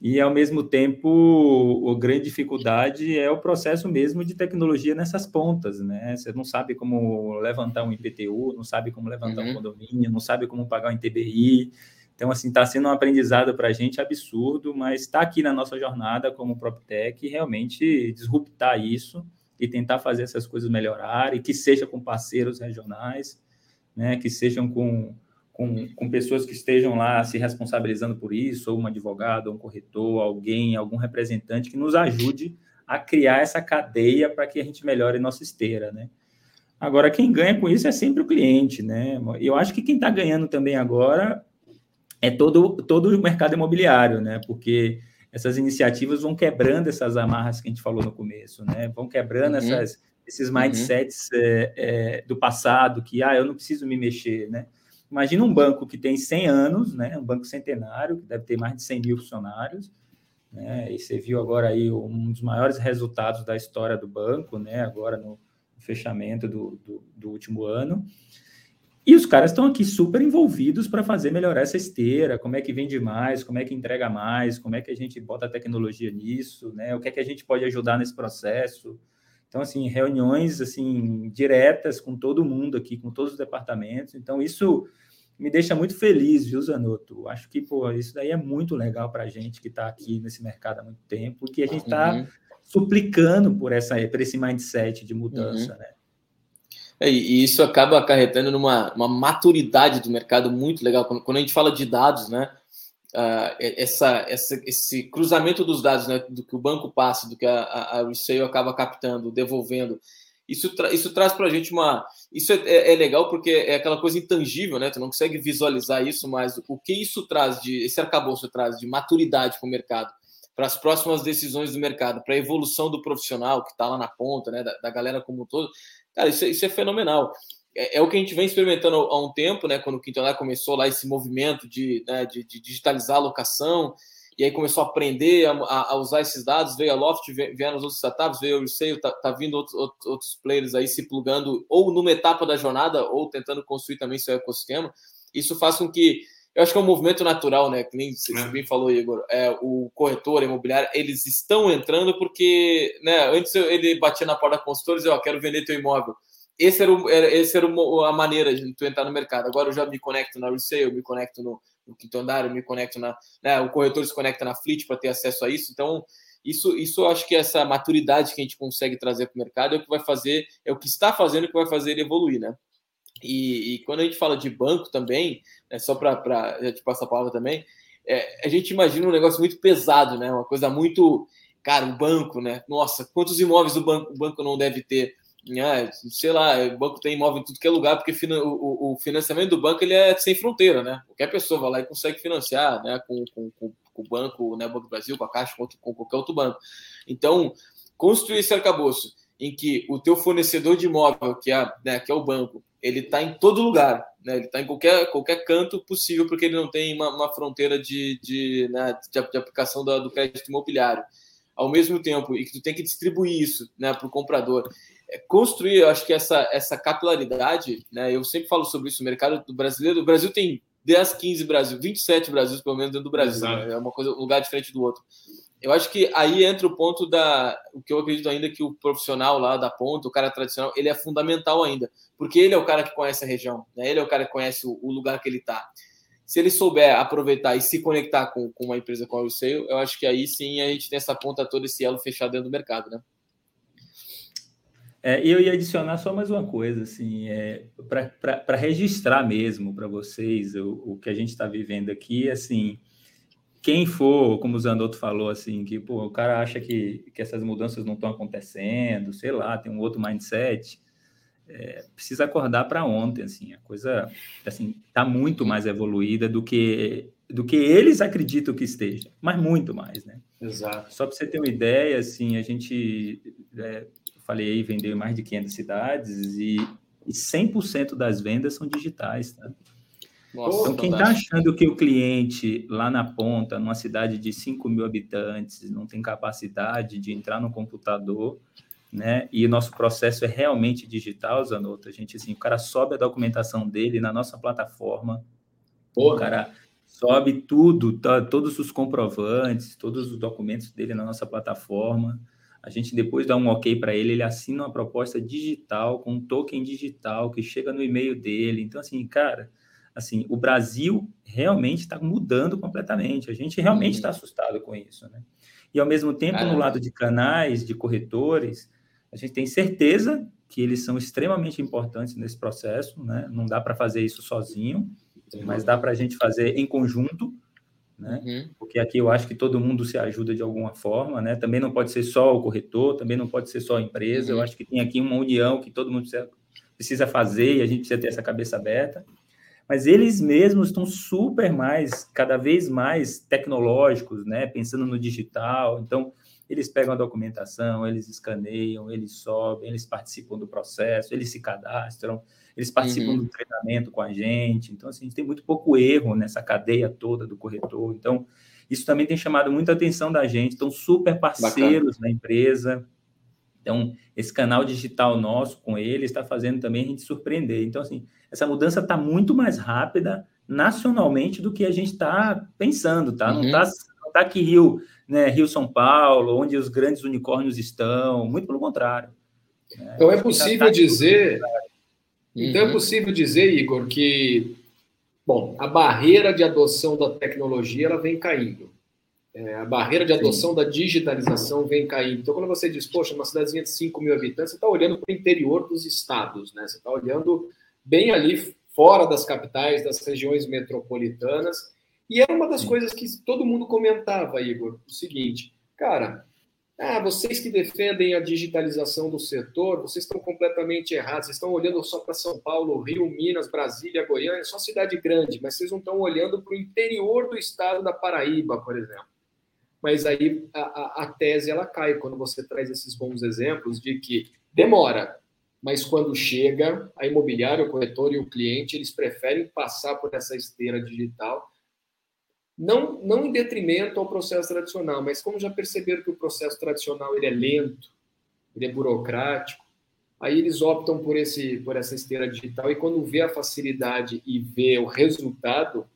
E, ao mesmo tempo, a grande dificuldade é o processo mesmo de tecnologia nessas pontas, né? Você não sabe como levantar um IPTU, não sabe como levantar uhum. um condomínio, não sabe como pagar um ITBI, então, assim, está sendo um aprendizado para a gente absurdo, mas está aqui na nossa jornada como PropTech realmente disruptar isso e tentar fazer essas coisas melhorar e que seja com parceiros regionais, né, que sejam com, com, com pessoas que estejam lá se responsabilizando por isso, ou um advogado, um corretor, alguém, algum representante que nos ajude a criar essa cadeia para que a gente melhore nossa esteira, né? Agora, quem ganha com isso é sempre o cliente, né? Eu acho que quem está ganhando também agora é todo, todo o mercado imobiliário, né? Porque essas iniciativas vão quebrando essas amarras que a gente falou no começo, né? Vão quebrando uhum. essas, esses uhum. mindsets uhum. é, é, do passado, que, ah, eu não preciso me mexer, né? Imagina um banco que tem 100 anos, né? Um banco centenário, que deve ter mais de 100 mil funcionários, né? E você viu agora aí um dos maiores resultados da história do banco, né? Agora no fechamento do, do, do último ano. E os caras estão aqui super envolvidos para fazer melhorar essa esteira, como é que vende mais, como é que entrega mais, como é que a gente bota a tecnologia nisso, né? O que é que a gente pode ajudar nesse processo. Então, assim, reuniões assim diretas com todo mundo aqui, com todos os departamentos. Então, isso me deixa muito feliz, viu, Zanotto? Acho que, pô, isso daí é muito legal para a gente que está aqui nesse mercado há muito tempo, que a gente está uhum. suplicando por, essa, por esse mindset de mudança, uhum. né? É, e isso acaba acarretando numa uma maturidade do mercado muito legal. Quando, quando a gente fala de dados, né? Uh, essa, essa, esse cruzamento dos dados, né, do que o banco passa, do que a, a, a resale acaba captando, devolvendo, isso, tra isso traz para a gente uma. Isso é, é, é, legal porque é aquela coisa intangível, né? Tu não consegue visualizar isso, mas o que isso traz de. Esse arcabouço traz de maturidade para o mercado, para as próximas decisões do mercado, para a evolução do profissional que está lá na ponta, né? Da, da galera como um todo. Cara, isso, é, isso é fenomenal. É, é, o que a gente vem experimentando há um tempo, né? Quando o Quintonar começou lá esse movimento de, né, de, de, digitalizar a locação, e aí começou a aprender a, a, usar esses dados, veio a Loft, vieram os outros startups, veio o Resale, tá, tá vindo outros, outros players aí se plugando ou numa etapa da jornada ou tentando construir também seu ecossistema. Isso faz com que eu acho que é um movimento natural, né? Que nem você é. bem falou, Igor. É, o corretor imobiliário, eles estão entrando porque, né? Antes ele batia na porta da consultora e dizia, ó, quero vender teu imóvel. Esse era, o, esse era a maneira de tu entrar no mercado. Agora eu já me conecto na resale, me conecto no, no quinto andar, eu me conecto na. Né, o corretor se conecta na Fleet para ter acesso a isso. Então, isso, isso eu acho que essa maturidade que a gente consegue trazer para o mercado é o que vai fazer, é o que está fazendo que vai fazer ele evoluir, né? E, e, quando a gente fala de banco também, é só para já te passar a palavra também, é, a gente imagina um negócio muito pesado, né? Uma coisa muito. Cara, um banco, né? Nossa, quantos imóveis o banco, o banco não deve ter? Ah, sei lá, o banco tem imóvel em tudo que é lugar, porque o, o, financiamento do banco ele é sem fronteira, né? Qualquer pessoa vai lá e consegue financiar, né? Com, com, com, com o banco, né? Banco do Brasil, com a Caixa, com, com qualquer outro banco. Então, construir esse arcabouço em que o teu fornecedor de imóvel, que é, né, que é o banco, ele está em todo lugar, né? ele está em qualquer, qualquer canto possível, porque ele não tem uma, uma fronteira de, de, né, de, de aplicação do, do crédito imobiliário. Ao mesmo tempo, e que tu tem que distribuir isso né, para o comprador. É, construir, eu acho que essa, essa capilaridade, né, eu sempre falo sobre isso, o mercado do brasileiro, o Brasil tem 10, 15 Brasil, 27 Brasil, pelo menos, dentro do Brasil. Né? É uma coisa, um lugar diferente do outro. Eu acho que aí entra o ponto da. O que eu acredito ainda que o profissional lá da ponta, o cara tradicional, ele é fundamental ainda. Porque ele é o cara que conhece a região, né? ele é o cara que conhece o, o lugar que ele está. Se ele souber aproveitar e se conectar com, com uma empresa como a Sale, eu acho que aí sim a gente tem essa ponta toda, esse elo fechado dentro do mercado, né? É, eu ia adicionar só mais uma coisa, assim, é, para registrar mesmo para vocês o, o, que a gente está vivendo aqui, assim, quem for, como o Zanotto falou, assim, que pô, o cara acha que, que essas mudanças não estão acontecendo, sei lá, tem um outro mindset, é, precisa acordar para ontem, assim, a coisa, assim, está muito mais evoluída do que do que eles acreditam que esteja, mas muito mais, né? Exato. Só para você ter uma ideia, assim, a gente é, falei aí, vendeu em mais de 500 cidades e, e 100% das vendas são digitais, tá? Nossa, então, quem está achando que o cliente lá na ponta, numa cidade de 5 mil habitantes, não tem capacidade de entrar no computador, né? E nosso processo é realmente digital, Zanota. A gente, assim, o cara sobe a documentação dele na nossa plataforma, Porra. o cara sobe tudo, tá, todos os comprovantes, todos os documentos dele na nossa plataforma. A gente depois dá um ok para ele, ele assina uma proposta digital com um token digital que chega no e-mail dele. Então, assim, cara, assim, o Brasil realmente está mudando completamente. A gente realmente está uhum. assustado com isso, né? E ao mesmo tempo, Caramba. no lado de canais, de corretores, a gente tem certeza que eles são extremamente importantes nesse processo, né? Não dá para fazer isso sozinho, mas dá para a gente fazer em conjunto né? Uhum. Porque aqui eu acho que todo mundo se ajuda de alguma forma, né? Também não pode ser só o corretor, também não pode ser só a empresa. Uhum. Eu acho que tem aqui uma união que todo mundo precisa, precisa fazer e a gente precisa ter essa cabeça aberta. Mas eles mesmos estão super mais, cada vez mais tecnológicos, né? Pensando no digital. Então, eles pegam a documentação, eles escaneiam, eles sobem, eles participam do processo, eles se cadastram eles participam uhum. do treinamento com a gente. Então, assim, a gente tem muito pouco erro nessa cadeia toda do corretor. Então, isso também tem chamado muita atenção da gente. Estão super parceiros Bacana. na empresa. Então, esse canal digital nosso com eles está fazendo também a gente surpreender. Então, assim, essa mudança está muito mais rápida nacionalmente do que a gente está pensando, tá? Uhum. Não está tá aqui Rio, né, Rio São Paulo, onde os grandes unicórnios estão, muito pelo contrário. Né? Então é possível tá dizer então é uhum. é possível dizer, Igor, que bom, a barreira de adoção da tecnologia ela vem caindo. É, a barreira de adoção Sim. da digitalização vem caindo. Então, quando você diz, poxa, uma cidadezinha de 5 mil habitantes, você está olhando para o interior dos estados, né? Você está olhando bem ali fora das capitais, das regiões metropolitanas. E é uma das Sim. coisas que todo mundo comentava, Igor, o seguinte, cara, ah, vocês que defendem a digitalização do setor, vocês estão completamente errados. Vocês estão olhando só para São Paulo, Rio, Minas, Brasília, Goiânia, só cidade grande, mas vocês não estão olhando para o interior do estado da Paraíba, por exemplo. Mas aí a, a, a tese ela cai quando você traz esses bons exemplos de que demora, mas quando chega, a imobiliária, o corretor e o cliente, eles preferem passar por essa esteira digital não, não em detrimento ao processo tradicional, mas como já perceberam que o processo tradicional ele é lento, ele é burocrático, aí eles optam por, esse, por essa esteira digital e quando vê a facilidade e vê o resultado,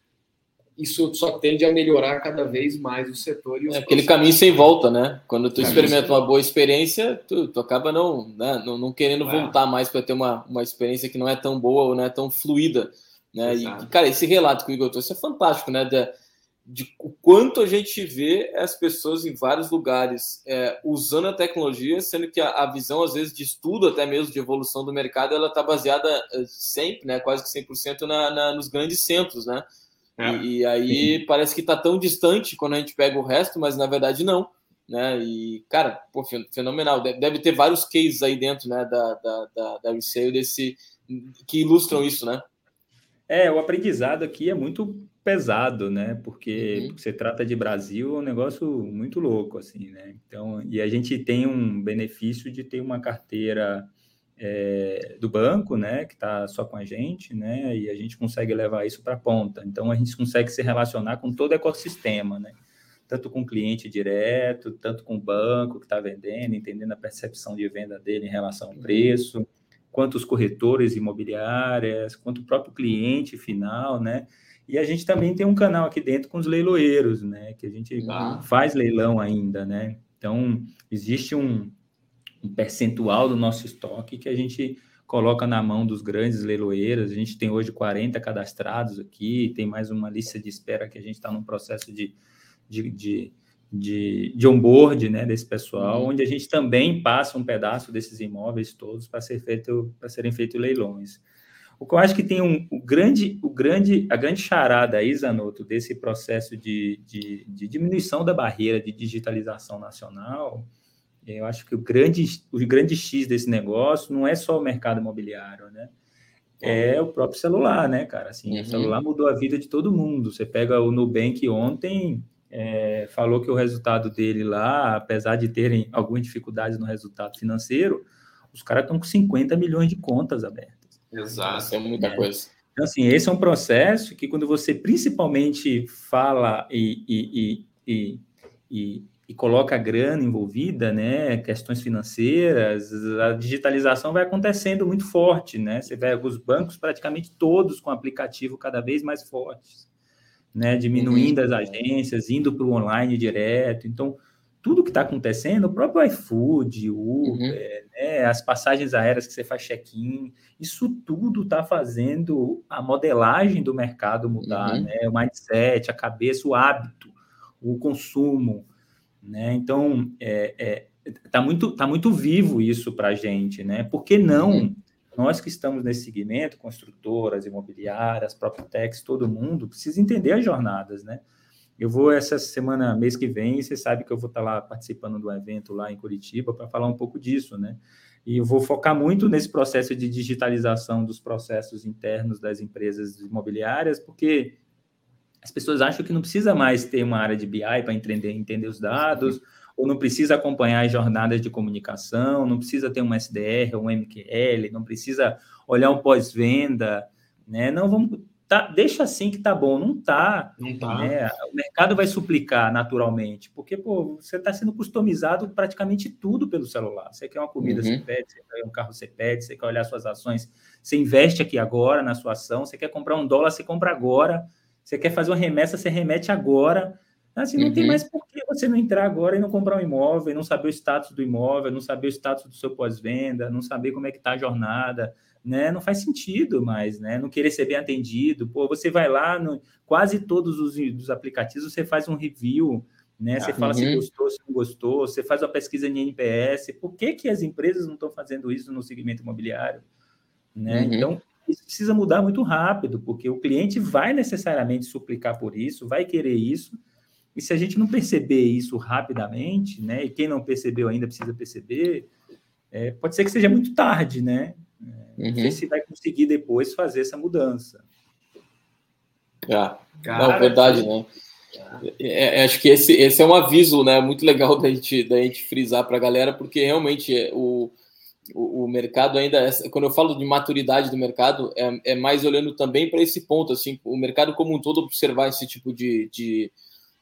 isso só tende a melhorar cada vez mais o setor. E é aquele caminho sem volta, né? Quando tu experimenta uma boa experiência, tu, tu acaba não, né? não, não querendo é. voltar mais para ter uma, uma experiência que não é tão boa ou não é tão fluida. Né? E, cara, esse relato que o Igor trouxe é fantástico, né? De, de o quanto a gente vê as pessoas em vários lugares é, usando a tecnologia, sendo que a, a, visão, às vezes, de estudo, até mesmo de evolução do mercado, ela está baseada é, sempre, né, quase que 100% na, na, nos grandes centros, né? É, e, e, aí sim. parece que está tão distante quando a gente pega o resto, mas na verdade não. Né? E, cara, pô, fenomenal. Deve ter vários cases aí dentro né, da, da, da, da Resale desse, que ilustram isso, né? É, o aprendizado aqui é muito pesado, né? Porque, uhum. você trata de Brasil, é um negócio muito louco, assim, né? Então, e a gente tem um benefício de ter uma carteira é, do banco, né? Que está só com a gente, né? E a gente consegue levar isso para a ponta. Então, a gente consegue se relacionar com todo o ecossistema, né? Tanto com o cliente direto, tanto com o banco que está vendendo, entendendo a percepção de venda dele em relação ao preço, quanto os corretores imobiliárias, quanto o próprio cliente final, né? E a gente também tem um canal aqui dentro com os leiloeiros, né? Que a gente ah. faz leilão ainda, né? Então, existe um, um, percentual do nosso estoque que a gente coloca na mão dos grandes leiloeiros. A gente tem hoje 40 cadastrados aqui, tem mais uma lista de espera que a gente está num processo de, de, de, de, de onboard né, desse pessoal, uhum. onde a gente também passa um pedaço desses imóveis todos para ser feito, para serem feitos leilões. O que eu acho que tem um o grande, o grande, a grande charada aí, Zanotto, desse processo de, de, de, diminuição da barreira de digitalização nacional, eu acho que o grande, o grande X desse negócio não é só o mercado imobiliário, né? É o próprio celular, né, cara? Assim, uhum. o celular mudou a vida de todo mundo. Você pega o Nubank ontem, é, falou que o resultado dele lá, apesar de terem algumas dificuldades no resultado financeiro, os caras estão com 50 milhões de contas abertas. Exato, é muita é. coisa. Então, assim, esse é um processo que quando você principalmente fala e, e, e, e, e coloca grana envolvida, né, questões financeiras, a digitalização vai acontecendo muito forte, né? Você vê os bancos praticamente todos com aplicativo cada vez mais fortes, né, diminuindo uhum. as agências, indo para o online direto. Então, tudo que está acontecendo, o próprio iFood, Uber, uhum. né, as passagens aéreas que você faz check-in, isso tudo está fazendo a modelagem do mercado mudar, uhum. né, o mindset, a cabeça, o hábito, o consumo, né? Então, é, é, tá muito, tá muito vivo isso para a gente, né? Por que não uhum. nós que estamos nesse segmento, construtoras, imobiliárias, próprio Tex, todo mundo precisa entender as jornadas, né? Eu vou essa semana, mês que vem, você sabe que eu vou estar lá participando do evento lá em Curitiba para falar um pouco disso, né? E eu vou focar muito nesse processo de digitalização dos processos internos das empresas imobiliárias, porque as pessoas acham que não precisa mais ter uma área de BI para entender, entender os dados, ou não precisa acompanhar as jornadas de comunicação, não precisa ter um SDR ou um MQL, não precisa olhar um pós-venda, né? Não vamos tá, deixa assim que tá bom, não tá. Não tá. Né? O mercado vai suplicar naturalmente, porque pô, você está sendo customizado praticamente tudo pelo celular. Você quer uma comida, uhum. você pede, você quer um carro, você pede, você quer olhar suas ações, você investe aqui agora na sua ação, você quer comprar um dólar, você compra agora, você quer fazer uma remessa, você remete agora. Assim, não uhum. tem mais por que você não entrar agora e não comprar um imóvel, não saber o status do imóvel, não saber o status do seu pós-venda, não saber como é que está a jornada, né? Não faz sentido mais, né? Não querer ser bem atendido. Pô, você vai lá, no, quase todos os, os aplicativos, você faz um review, né? Você fala uhum. se gostou, se não gostou, você faz uma pesquisa em NPS. Por que, que as empresas não estão fazendo isso no segmento imobiliário? Né? Uhum. Então, isso precisa mudar muito rápido, porque o cliente vai necessariamente suplicar por isso, vai querer isso, e se a gente não perceber isso rapidamente, né? E quem não percebeu ainda precisa perceber, é, pode ser que seja muito tarde, né? Uhum. Ver se vai conseguir depois fazer essa mudança. Ah, Cara, não, verdade, né? É, é, acho que esse, esse é um aviso né, muito legal da gente, da gente frisar para a galera, porque realmente é, o, o, o, mercado ainda, é, quando eu falo de maturidade do mercado, é, é mais olhando também para esse ponto, assim, o mercado como um todo observar esse tipo de, de,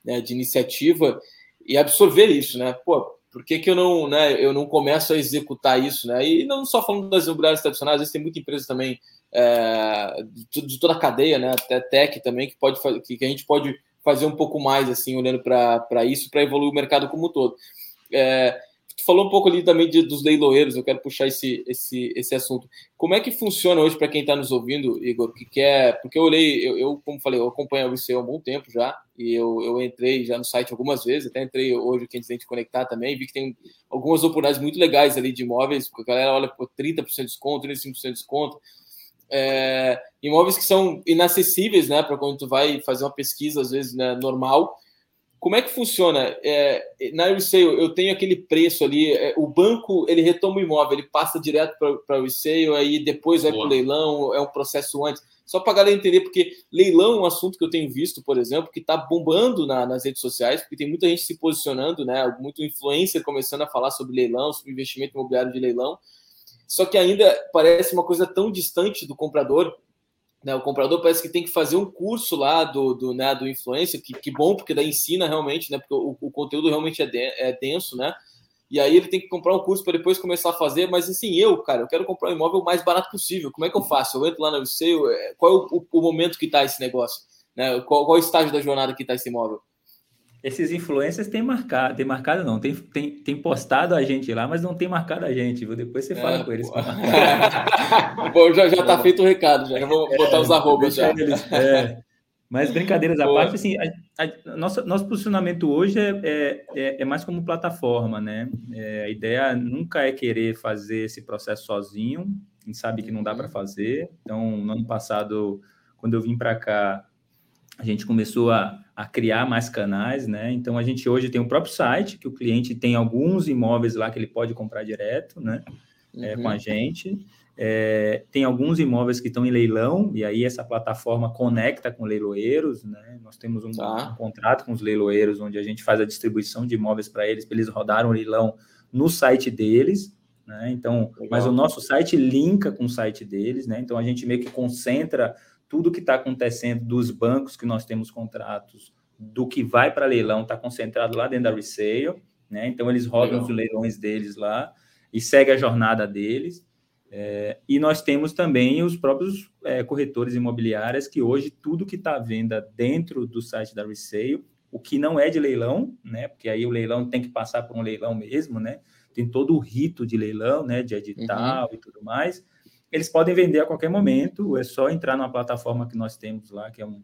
né, de iniciativa e absorver isso, né? Pô, por que, que eu não, né, eu não começo a executar isso, né? E não só falando das imobiliárias tradicionais, às vezes tem muita empresa também é, de, de, toda a cadeia, né? Até tech também que pode que, que a gente pode fazer um pouco mais assim, olhando para isso, para evoluir o mercado como um todo. É, falou um pouco ali também de, dos leiloeiros, eu quero puxar esse, esse, esse assunto. Como é que funciona hoje para quem está nos ouvindo, Igor, que quer. Porque eu olhei, eu, eu, como falei, eu acompanho o ICE há um bom tempo já, e eu, eu entrei já no site algumas vezes, até entrei hoje aqui antes de conectar também, vi que tem algumas oportunidades muito legais ali de imóveis, porque a galera olha por 30% de desconto, 35% de desconto. É, imóveis que são inacessíveis, né, para quando tu vai fazer uma pesquisa, às vezes, né, normal como é que funciona? É, na resale, eu tenho aquele preço ali, é, o banco ele retoma o imóvel, ele passa direto para o resale, aí depois vai para o leilão, é um processo antes. Só para a galera entender, porque leilão é um assunto que eu tenho visto, por exemplo, que está bombando na, nas redes sociais, porque tem muita gente se posicionando, né? Muito influencer começando a falar sobre leilão, sobre investimento imobiliário de leilão. Só que ainda parece uma coisa tão distante do comprador né, o comprador parece que tem que fazer um curso lá do, do, né, do influencer, que, que bom, porque daí ensina realmente, né? Porque o, o conteúdo realmente é, de, é denso, né? E aí ele tem que comprar um curso para depois começar a fazer, mas assim, eu, cara, eu quero comprar um imóvel o mais barato possível. Como é que eu faço? Eu entro lá no seu, qual é o, o, momento que está esse negócio? Né? Qual, qual é o estágio da jornada que está esse imóvel? Esses influencers têm marcado, tem marcado não, tem, tem, tem postado a gente lá, mas não tem marcado a gente, viu? Depois você fala é, com eles. Bom, já, já tá feito o recado, já, já vou botar é, os arrobas já. Eles, é. Mas brincadeiras à parte, assim, a, a, nosso, nosso posicionamento hoje é, é, é, é mais como plataforma, né? É, a ideia nunca é querer fazer esse processo sozinho, a gente sabe que não dá para uhum. fazer. Então, no ano passado, quando eu vim para cá, a gente começou a, a criar mais canais, né? Então a gente hoje tem o próprio site que o cliente tem alguns imóveis lá que ele pode comprar direto, né? Uhum. É, com a uhum. gente. É, tem alguns imóveis que estão em leilão e aí essa plataforma conecta com leiloeiros, né? Nós temos um, tá. um contrato com os leiloeiros onde a gente faz a distribuição de imóveis para eles, para eles rodarem o leilão no site deles. Né? Então, Legal. mas o nosso site linka com o site deles, né? Então a gente meio que concentra tudo que está acontecendo dos bancos que nós temos contratos, do que vai para leilão, está concentrado lá dentro da resale, né? Então eles rodam Legal. os leilões deles lá e segue a jornada deles. É, e nós temos também os próprios é, corretores imobiliários que hoje tudo que está à venda dentro do site da resale, o que não é de leilão, né? Porque aí o leilão tem que passar por um leilão mesmo, né? Tem todo o rito de leilão, né? De edital uhum. e tudo mais eles podem vender a qualquer momento, é só entrar numa plataforma que nós temos lá, que é um,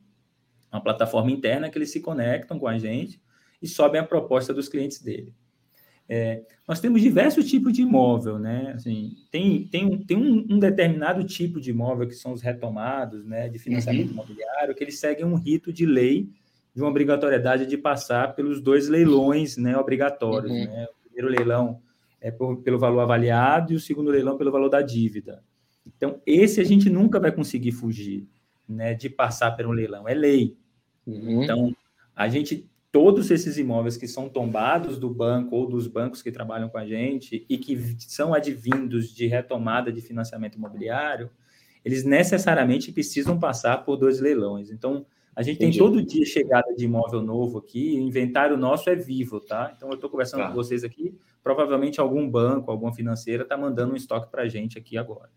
uma plataforma interna, que eles se conectam com a gente e sobem a proposta dos clientes dele. É, nós temos diversos tipos de imóvel, né? Assim, tem tem, tem um, um, determinado tipo de imóvel que são os retomados, né, de financiamento uhum. imobiliário, que eles seguem um rito de lei de uma obrigatoriedade de passar pelos dois leilões, né, obrigatórios, uhum. né? O primeiro leilão é por, pelo valor avaliado e o segundo leilão pelo valor da dívida. Então, esse a gente nunca vai conseguir fugir, né, de passar por um leilão, é lei. Uhum. Então, a gente, todos esses imóveis que são tombados do banco ou dos bancos que trabalham com a gente e que são advindos de retomada de financiamento imobiliário, eles necessariamente precisam passar por dois leilões. Então, a gente Entendi. tem todo dia chegada de imóvel novo aqui, o inventário nosso é vivo, tá? Então, eu estou conversando tá. com vocês aqui, provavelmente algum banco, alguma financeira está mandando um estoque para a gente aqui agora.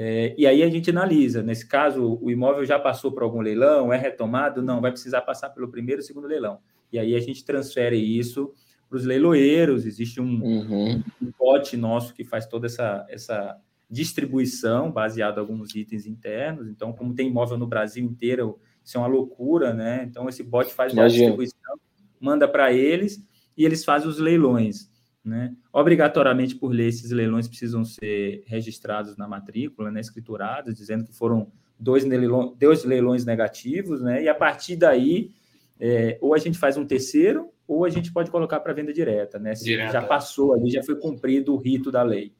É, e aí a gente analisa. Nesse caso, o imóvel já passou por algum leilão, é retomado? Não, vai precisar passar pelo primeiro e segundo leilão. E aí a gente transfere isso para os leiloeiros. Existe um, uhum. um pote nosso que faz toda essa, essa distribuição baseado em alguns itens internos. Então, como tem imóvel no Brasil inteiro, isso é uma loucura, né? Então, esse bot faz a distribuição, manda para eles e eles fazem os leilões. Né? Obrigatoriamente, por lei, esses leilões precisam ser registrados na matrícula, né, escriturados, dizendo que foram dois leilões, dois leilões negativos, né? e a partir daí, é, ou a gente faz um terceiro, ou a gente pode colocar para venda direta. Né? direta. Já passou ali, já foi cumprido o rito da lei.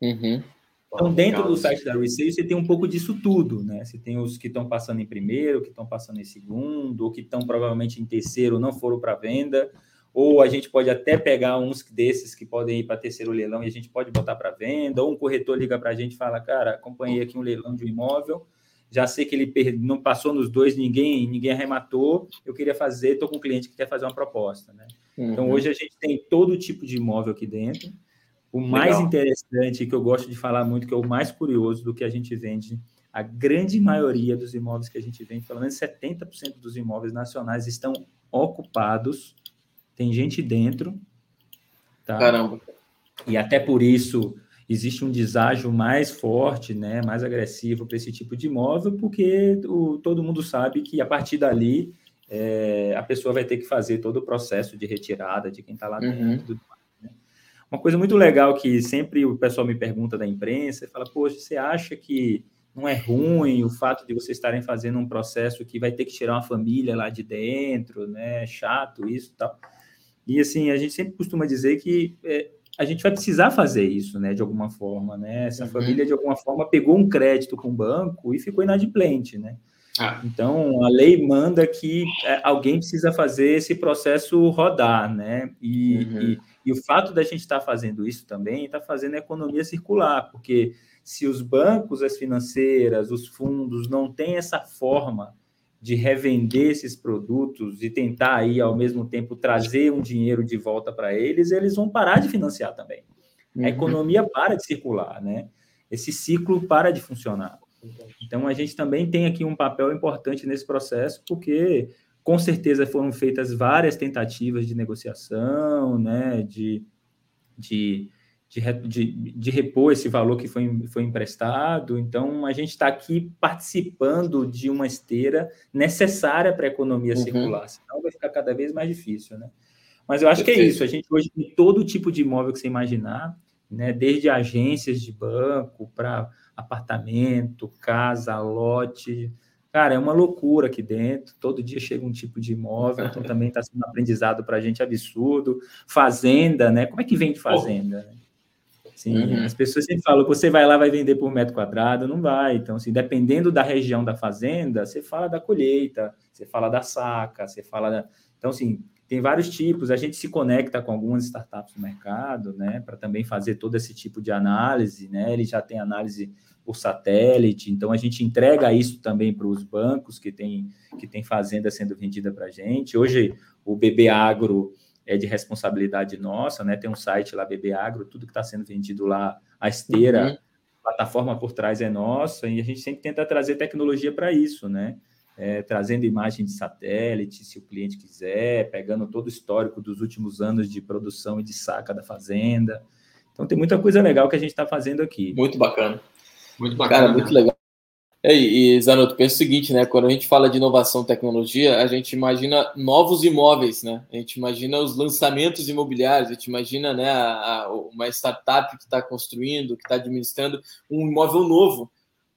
Uhum. Então, dentro do site da Resale, você tem um pouco disso tudo, né? Você tem os que estão passando em primeiro, que estão passando em segundo, ou que estão provavelmente em terceiro, não foram para venda ou a gente pode até pegar uns desses que podem ir para terceiro leilão e a gente pode botar para venda, ou um corretor liga para a gente e fala, cara, acompanhei aqui um leilão de um imóvel, já sei que ele não passou nos dois, ninguém ninguém arrematou, eu queria fazer, estou com um cliente que quer fazer uma proposta. Né? Então, uhum. Então, hoje a gente tem todo tipo de imóvel aqui dentro. O mais Legal. interessante, que eu gosto de falar muito, que é o mais curioso do que a gente vende, a grande maioria dos imóveis que a gente vende, pelo menos 70% dos imóveis nacionais estão ocupados tem gente dentro. Tá? Caramba. E até por isso existe um deságio mais forte, né, mais agressivo para esse tipo de imóvel, porque o, todo mundo sabe que a partir dali é, a pessoa vai ter que fazer todo o processo de retirada de quem está lá uhum. dentro. Uhum. Né? Uma coisa muito legal que sempre o pessoal me pergunta da imprensa, fala, poxa, você acha que não é ruim o fato de vocês estarem fazendo um processo que vai ter que tirar uma família lá de dentro, né? É chato isso e tal. E assim, a gente sempre costuma dizer que é, a gente vai precisar fazer isso, né? De alguma forma, né? Essa uhum. família, de alguma forma, pegou um crédito com o banco e ficou inadimplente, né? Ah. Então, a lei manda que é, alguém precisa fazer esse processo rodar, né? E, uhum. e, e o fato da gente estar tá fazendo isso também está fazendo a economia circular, porque se os bancos, as financeiras, os fundos não têm essa forma de revender esses produtos e tentar aí ao mesmo tempo trazer um dinheiro de volta para eles, eles vão parar de financiar também. Uhum. A economia para de circular, né? Esse ciclo para de funcionar. Então a gente também tem aqui um papel importante nesse processo, porque com certeza foram feitas várias tentativas de negociação, né, de, de de, de, de, repor esse valor que foi, foi emprestado. Então, a gente está aqui participando de uma esteira necessária para a economia uhum. circular, senão vai ficar cada vez mais difícil, né? Mas eu acho Perfeito. que é isso. A gente hoje tem todo tipo de imóvel que você imaginar, né? desde agências de banco para apartamento, casa, lote. Cara, é uma loucura aqui dentro. Todo dia chega um tipo de imóvel, então também está sendo um aprendizado para a gente absurdo. Fazenda, né? Como é que vem de fazenda? Oh. Sim, uhum. as pessoas sempre falam você vai lá vai vender por metro quadrado, não vai. Então, assim, dependendo da região da fazenda, você fala da colheita, você fala da saca, você fala da... Então, assim, tem vários tipos. A gente se conecta com algumas startups no mercado, né, para também fazer todo esse tipo de análise, né? Ele já tem análise por satélite, então a gente entrega isso também para os bancos que tem que tem fazenda sendo vendida para a gente. Hoje o BB Agro é de responsabilidade nossa, né? Tem um site lá, BB Agro, tudo que está sendo vendido lá, a esteira, uhum. a plataforma por trás é nossa, e a gente sempre tenta trazer tecnologia para isso, né? É, trazendo imagem de satélite, se o cliente quiser, pegando todo o histórico dos últimos anos de produção e de saca da fazenda. Então tem muita coisa legal que a gente está fazendo aqui. Muito bacana. Muito bacana. Cara, muito legal. É, e, Zanotto, pensa o seguinte, né? Quando a gente fala de inovação tecnologia, a gente imagina novos imóveis, né? A gente imagina os lançamentos imobiliários, a gente imagina né, a, a, uma startup que está construindo, que está administrando um imóvel novo,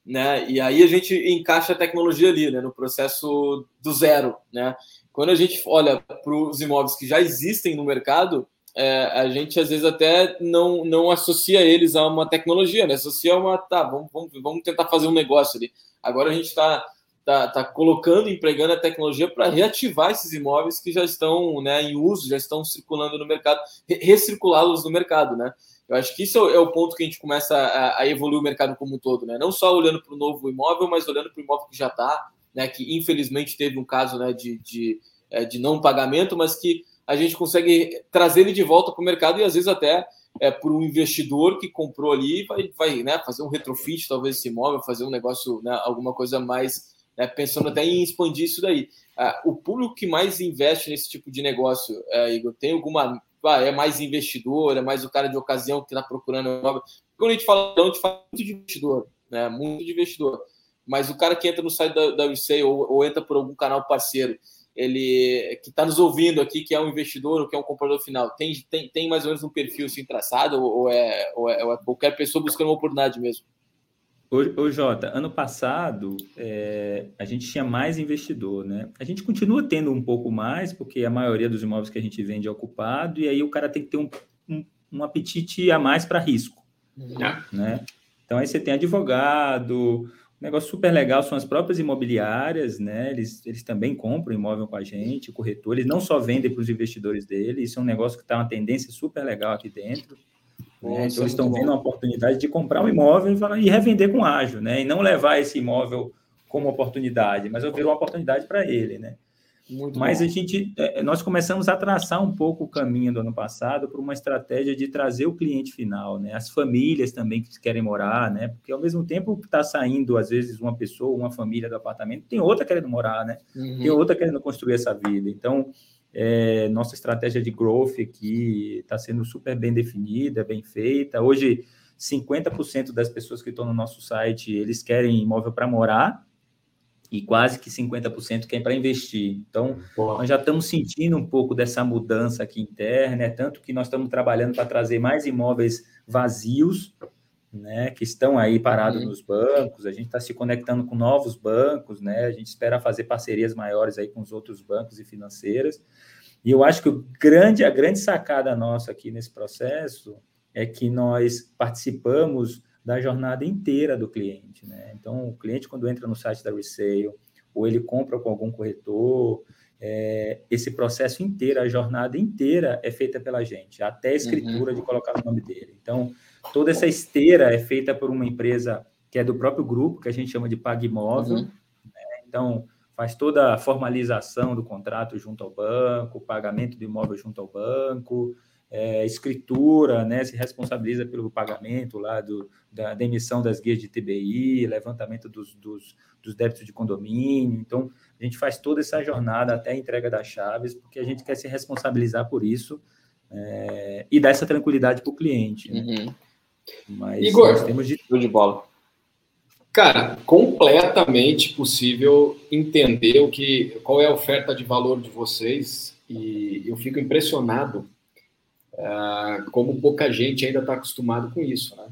né? E aí a gente encaixa a tecnologia ali, né? No processo do zero, né? Quando a gente olha para os imóveis que já existem no mercado, é, a gente às vezes até não, não associa eles a uma tecnologia, né? Associa uma, tá, vamos, vamos, vamos tentar fazer um negócio ali. Agora a gente está tá, tá colocando, empregando a tecnologia para reativar esses imóveis que já estão né, em uso, já estão circulando no mercado, recirculá-los no mercado, né? Eu acho que isso é o ponto que a gente começa a, a evoluir o mercado como um todo, né? Não só olhando para o novo imóvel, mas olhando para o imóvel que já está, né? Que infelizmente teve um caso né, de, de, é, de não pagamento, mas que a gente consegue trazer ele de volta para o mercado e às vezes até é, por um investidor que comprou ali vai, vai né, fazer um retrofit, talvez esse imóvel, fazer um negócio, né, alguma coisa mais, né, pensando até em expandir isso daí. Ah, o público que mais investe nesse tipo de negócio, é, Igor, tem alguma. Ah, é mais investidor, é mais o cara de ocasião que está procurando imóvel. Quando a gente fala, a gente fala muito de investidor, né, muito de investidor. Mas o cara que entra no site da, da UCA ou, ou entra por algum canal parceiro ele que está nos ouvindo aqui, que é um investidor ou que é um comprador final, tem, tem, tem mais ou menos um perfil assim traçado ou é, ou é, ou é qualquer pessoa buscando uma oportunidade mesmo? Ô, ô Jota, ano passado é, a gente tinha mais investidor, né? A gente continua tendo um pouco mais, porque a maioria dos imóveis que a gente vende é ocupado, e aí o cara tem que ter um, um, um apetite a mais para risco, uhum. né? Então aí você tem advogado, negócio super legal são as próprias imobiliárias, né? Eles, eles também compram imóvel com a gente, corretor, eles não só vendem para os investidores dele, isso é um negócio que está uma tendência super legal aqui dentro. Né? Então, eles estão vendo uma oportunidade de comprar um imóvel e, revender com ágil, né? E não levar esse imóvel como oportunidade, mas eu ver uma oportunidade para ele, né? Muito Mas bom. a gente, é, nós começamos a traçar um pouco o caminho do ano passado para uma estratégia de trazer o cliente final, né? As famílias também que querem morar, né? Porque ao mesmo tempo que está saindo, às vezes, uma pessoa, uma família do apartamento, tem outra querendo morar, né? Uhum. Tem outra querendo construir essa vida. Então, é, nossa estratégia de growth aqui está sendo super bem definida, bem feita. Hoje, 50% das pessoas que estão no nosso site, eles querem imóvel para morar, e quase que 50% que é para investir. Então, nós já estamos sentindo um pouco dessa mudança aqui interna, é tanto que nós estamos trabalhando para trazer mais imóveis vazios, né, que estão aí parados uhum. nos bancos, a gente está se conectando com novos bancos, né, a gente espera fazer parcerias maiores aí com os outros bancos e financeiras, e eu acho que o grande, a grande sacada nossa aqui nesse processo é que nós participamos da jornada inteira do cliente, né, então o cliente quando entra no site da Resale, ou ele compra com algum corretor, é, esse processo inteiro, a jornada inteira é feita pela gente, até a escritura uhum. de colocar o nome dele. Então, toda essa esteira é feita por uma empresa que é do próprio grupo, que a gente chama de PagMóvel. Uhum. Né? Então, faz toda a formalização do contrato junto ao banco, pagamento do imóvel junto ao banco, é, escritura, né, se responsabiliza pelo pagamento lá do, da, da emissão das guias de TBI, levantamento dos, dos, dos, débitos de condomínio. Então, a gente faz toda essa jornada até a entrega das chaves, porque a gente quer se responsabilizar por isso é, e dar essa tranquilidade para o cliente. Né? Uhum. Mas Igor, nós temos de tudo de bola. Cara, completamente possível entender o que, qual é a oferta de valor de vocês e eu fico impressionado uh, como pouca gente ainda está acostumado com isso, né?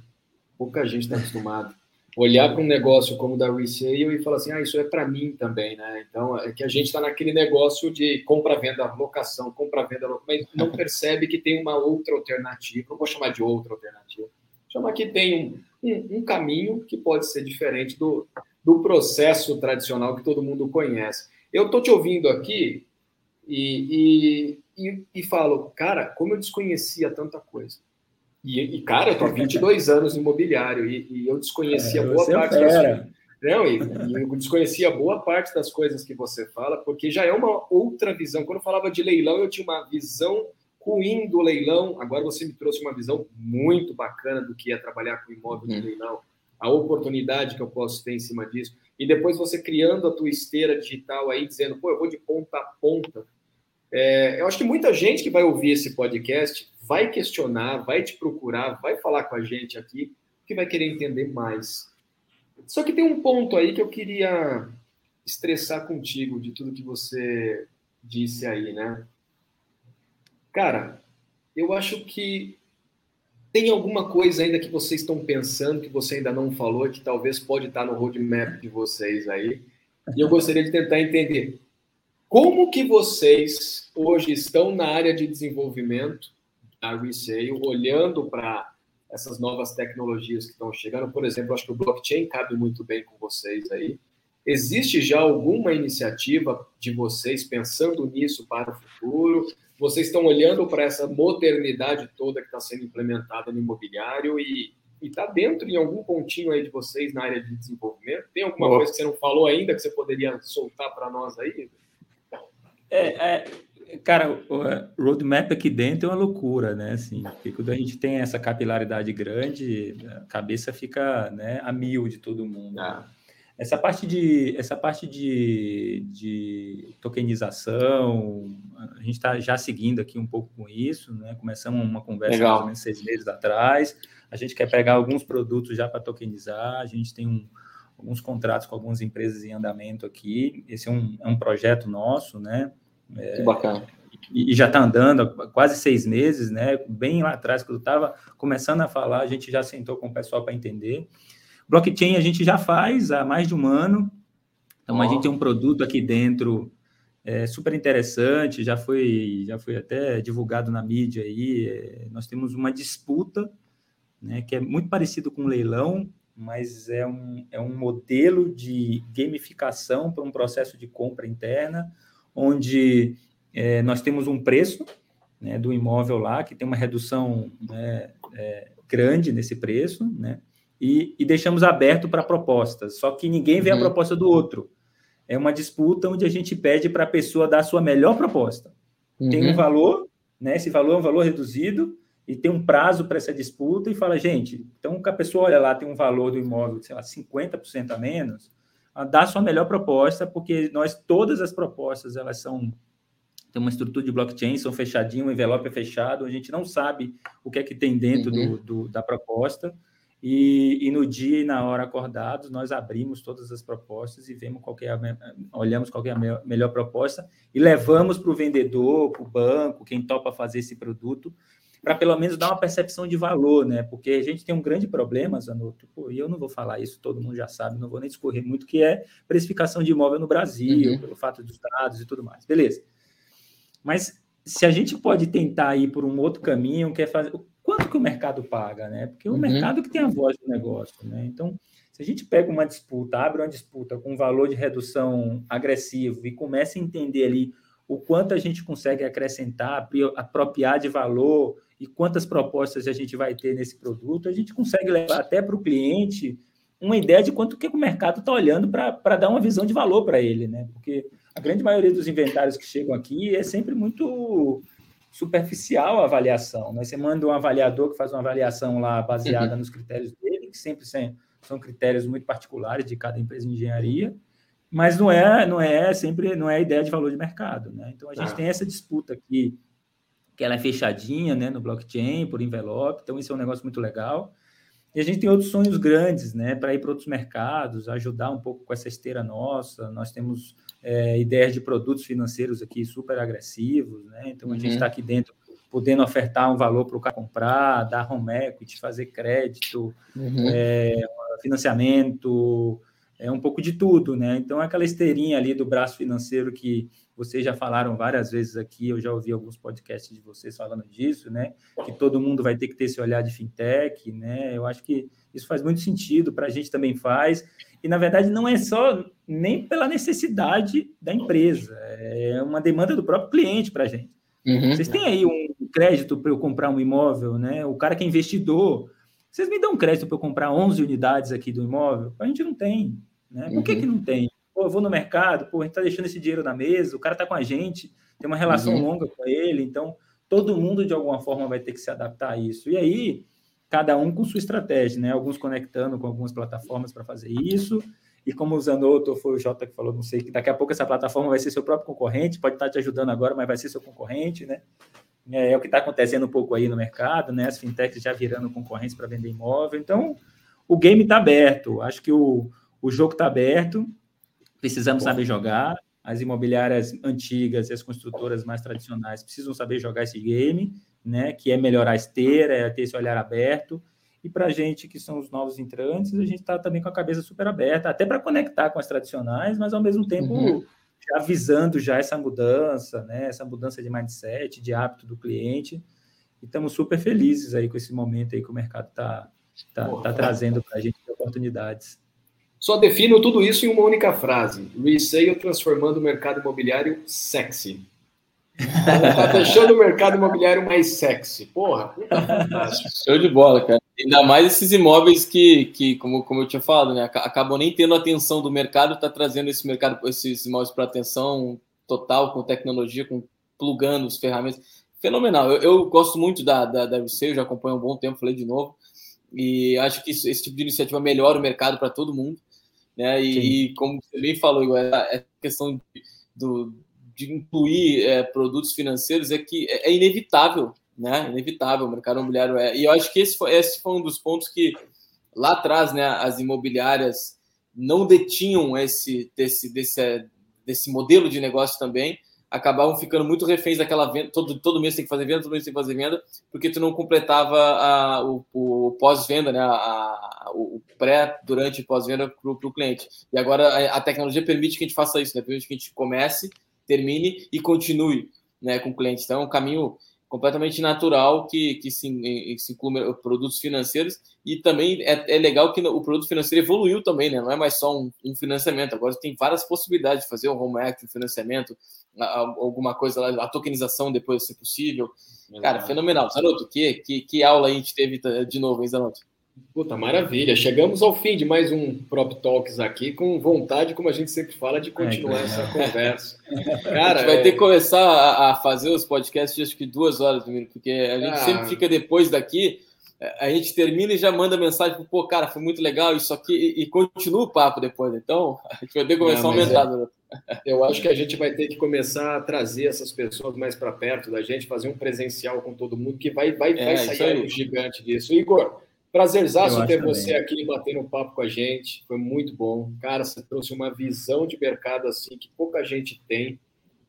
Pouca gente está acostumado. Olhar para um negócio como o da Resale e falar assim, ah, isso é para mim também, né? Então, é que a gente está naquele negócio de compra-venda, locação, compra-venda, mas não percebe que tem uma outra alternativa, não vou chamar de outra alternativa, chamar que tem um, um, um caminho que pode ser diferente do, do processo tradicional que todo mundo conhece. Eu estou te ouvindo aqui e, e, e, falo, cara, como eu desconhecia tanta coisa. E, e cara, eu estou 22 anos no imobiliário e, e eu desconhecia é, boa parte é das Não, e, e, eu desconhecia boa parte das coisas que você fala, porque já é uma outra visão. Quando eu falava de leilão, eu tinha uma visão ruim do leilão. Agora você me trouxe uma visão muito bacana do que é trabalhar com imóvel de uhum. leilão, a oportunidade que eu posso ter em cima disso. E depois você criando a tua esteira digital aí, dizendo, pô, eu vou de ponta a ponta é, eu acho que muita gente que vai ouvir esse podcast vai questionar, vai te procurar, vai falar com a gente aqui, que vai querer entender mais. Só que tem um ponto aí que eu queria estressar contigo de tudo que você disse aí, né? Cara, eu acho que tem alguma coisa ainda que vocês estão pensando que você ainda não falou, que talvez pode estar no roadmap de vocês aí. E eu gostaria de tentar entender como que vocês hoje estão na área de desenvolvimento da Resale, olhando para essas novas tecnologias que estão chegando? Por exemplo, acho que o blockchain cabe muito bem com vocês aí. Existe já alguma iniciativa de vocês pensando nisso para o futuro? Vocês estão olhando para essa modernidade toda que está sendo implementada no imobiliário e está dentro em algum pontinho aí de vocês na área de desenvolvimento? Tem alguma coisa que você não falou ainda que você poderia soltar para nós aí? É, é, cara, o roadmap aqui dentro é uma loucura, né? Assim, porque quando a gente tem essa capilaridade grande, a cabeça fica né, a mil de todo mundo. Ah. Essa parte de, essa parte de, de tokenização, a gente está já seguindo aqui um pouco com isso, né? Começamos uma conversa mais ou menos seis meses atrás. A gente quer pegar alguns produtos já para tokenizar, a gente tem um, alguns contratos com algumas empresas em andamento aqui. Esse é um, é um projeto nosso, né? É, que bacana. E, e já está andando há quase seis meses, né? Bem lá atrás, quando eu estava começando a falar, a gente já sentou com o pessoal para entender. Blockchain a gente já faz há mais de um ano. Então, oh. a gente tem um produto aqui dentro é, super interessante, já foi, já foi até divulgado na mídia aí. É, nós temos uma disputa, né, que é muito parecido com um leilão, mas é um, é um modelo de gamificação para um processo de compra interna, onde é, nós temos um preço né, do imóvel lá, que tem uma redução né, é, grande nesse preço, né, e, e deixamos aberto para propostas, só que ninguém vê uhum. a proposta do outro. É uma disputa onde a gente pede para a pessoa dar a sua melhor proposta. Uhum. Tem um uhum. valor, né, esse valor é um valor reduzido, e tem um prazo para essa disputa e fala, gente, então que a pessoa olha lá, tem um valor do imóvel, sei lá, 50% a menos, dá a sua melhor proposta, porque nós, todas as propostas, elas são, tem uma estrutura de blockchain, são fechadinho, o envelope é fechado, a gente não sabe o que é que tem dentro uhum. do, do, da proposta, e, e, no dia e na hora acordados, nós abrimos todas as propostas e vemos qual é a, olhamos qual é a melhor, melhor proposta e levamos para o vendedor, para o banco, quem topa fazer esse produto, para pelo menos dar uma percepção de valor, né? Porque a gente tem um grande problema, Zanotto, e eu não vou falar isso, todo mundo já sabe, não vou nem discorrer muito, que é precificação de imóvel no Brasil, uhum. pelo fato dos dados e tudo mais. Beleza. Mas se a gente pode tentar ir por um outro caminho, que é fazer. Quanto que o mercado paga, né? Porque é o uhum. mercado que tem a voz do negócio, né? Então, se a gente pega uma disputa, abre uma disputa com um valor de redução agressivo e começa a entender ali o quanto a gente consegue acrescentar, apropriar de valor e quantas propostas a gente vai ter nesse produto, a gente consegue levar até para o cliente uma ideia de quanto que o mercado está olhando para dar uma visão de valor para ele, né? Porque a grande maioria dos inventários que chegam aqui é sempre muito superficial a avaliação. Né? Você manda um avaliador que faz uma avaliação lá baseada uhum. nos critérios dele, que sempre são critérios muito particulares de cada empresa de engenharia, mas não é, não é sempre não é a ideia de valor de mercado. Né? Então a gente ah. tem essa disputa aqui, que ela é fechadinha né, no blockchain, por envelope, então isso é um negócio muito legal. E a gente tem outros sonhos grandes né, para ir para outros mercados, ajudar um pouco com essa esteira nossa. Nós temos é, ideias de produtos financeiros aqui super agressivos, né? Então a uhum. gente está aqui dentro podendo ofertar um valor para o cara comprar, dar home equity, fazer crédito, uhum. é, financiamento, é um pouco de tudo, né? Então aquela esteirinha ali do braço financeiro que vocês já falaram várias vezes aqui, eu já ouvi alguns podcasts de vocês falando disso, né? Que todo mundo vai ter que ter esse olhar de fintech, né? Eu acho que isso faz muito sentido, para a gente também faz. E, na verdade, não é só nem pela necessidade da empresa, é uma demanda do próprio cliente para a gente. Uhum. Vocês têm aí um crédito para eu comprar um imóvel, né? O cara que é investidor, vocês me dão crédito para eu comprar 11 unidades aqui do imóvel? A gente não tem, né? Por que, uhum. que não tem? Pô, eu vou no mercado, pô, a gente está deixando esse dinheiro na mesa, o cara está com a gente, tem uma relação uhum. longa com ele, então todo mundo de alguma forma vai ter que se adaptar a isso. E aí, cada um com sua estratégia, né? Alguns conectando com algumas plataformas para fazer isso. E como o Zanotto, foi o Jota que falou, não sei, que daqui a pouco essa plataforma vai ser seu próprio concorrente, pode estar te ajudando agora, mas vai ser seu concorrente, né? É, é o que está acontecendo um pouco aí no mercado, né? As fintechs já virando concorrentes para vender imóvel. Então, o game está aberto. Acho que o, o jogo está aberto. Precisamos Bom. saber jogar. As imobiliárias antigas e as construtoras mais tradicionais precisam saber jogar esse game né, que é melhorar a esteira, é ter esse olhar aberto. E para a gente que são os novos entrantes, a gente está também com a cabeça super aberta, até para conectar com as tradicionais, mas ao mesmo tempo uhum. já visando já essa mudança, né, essa mudança de mindset, de hábito do cliente. E estamos super felizes aí com esse momento aí que o mercado está tá, tá, tá trazendo para a gente oportunidades. Só defino tudo isso em uma única frase: resale transformando o mercado imobiliário sexy. Tá deixando o mercado imobiliário mais sexy. Porra, Show de bola, cara. Ainda mais esses imóveis que, que como, como eu tinha falado, né, acabam nem tendo atenção do mercado, tá trazendo esse mercado, esses imóveis para atenção total, com tecnologia, com plugando as ferramentas. Fenomenal. Eu, eu gosto muito da, da, da eu já acompanho há um bom tempo, falei de novo. E acho que isso, esse tipo de iniciativa melhora o mercado para todo mundo. Né? E, e, como você bem falou, é questão do, de incluir é, produtos financeiros é que é, é inevitável, né? É inevitável, o mercado imobiliário é. E eu acho que esse foi, esse foi um dos pontos que lá atrás, né, as imobiliárias não detinham esse desse, desse, desse modelo de negócio também, acabavam ficando muito reféns daquela venda. Todo, todo mês tem que fazer venda, todo mês tem que fazer venda, porque tu não completava a, o, o pós-venda, né? A, a, o pré, durante e pós-venda para o cliente. E agora a, a, tecnologia permite que a gente faça isso, né? Permite que a gente comece termine e continue né, com o cliente. Então, é um caminho completamente natural que, que se, se inclui produtos financeiros e também é, é, legal que o produto financeiro evoluiu também, né? Não é mais só um, um financiamento, agora tem várias possibilidades de fazer um home equity, um financiamento, alguma coisa lá, a tokenização depois, se possível. Cara, fenomenal. Zanotto, que, que, que aula a gente teve de novo, hein, Zanotto? Puta, maravilha. Chegamos ao fim de mais um Prop Talks aqui, com vontade, como a gente sempre fala, de continuar é, essa conversa. Cara, a gente vai é... ter que começar a, a, fazer os podcasts, acho que duas horas, porque a gente ah. sempre fica depois daqui, é, a gente termina e já manda mensagem, pô, cara, foi muito legal isso aqui, e, e continua o papo depois. Então, a gente vai ter que começar Não, a aumentar. É... Né? Eu acho que a gente vai ter que começar a trazer essas pessoas mais para perto da gente, fazer um presencial com todo mundo, que vai, vai, é, vai sair um gigante disso. Igor, Prazerzaço ter você também. aqui batendo um papo com a gente. Foi muito bom. Cara, você trouxe uma visão de mercado assim que pouca gente tem.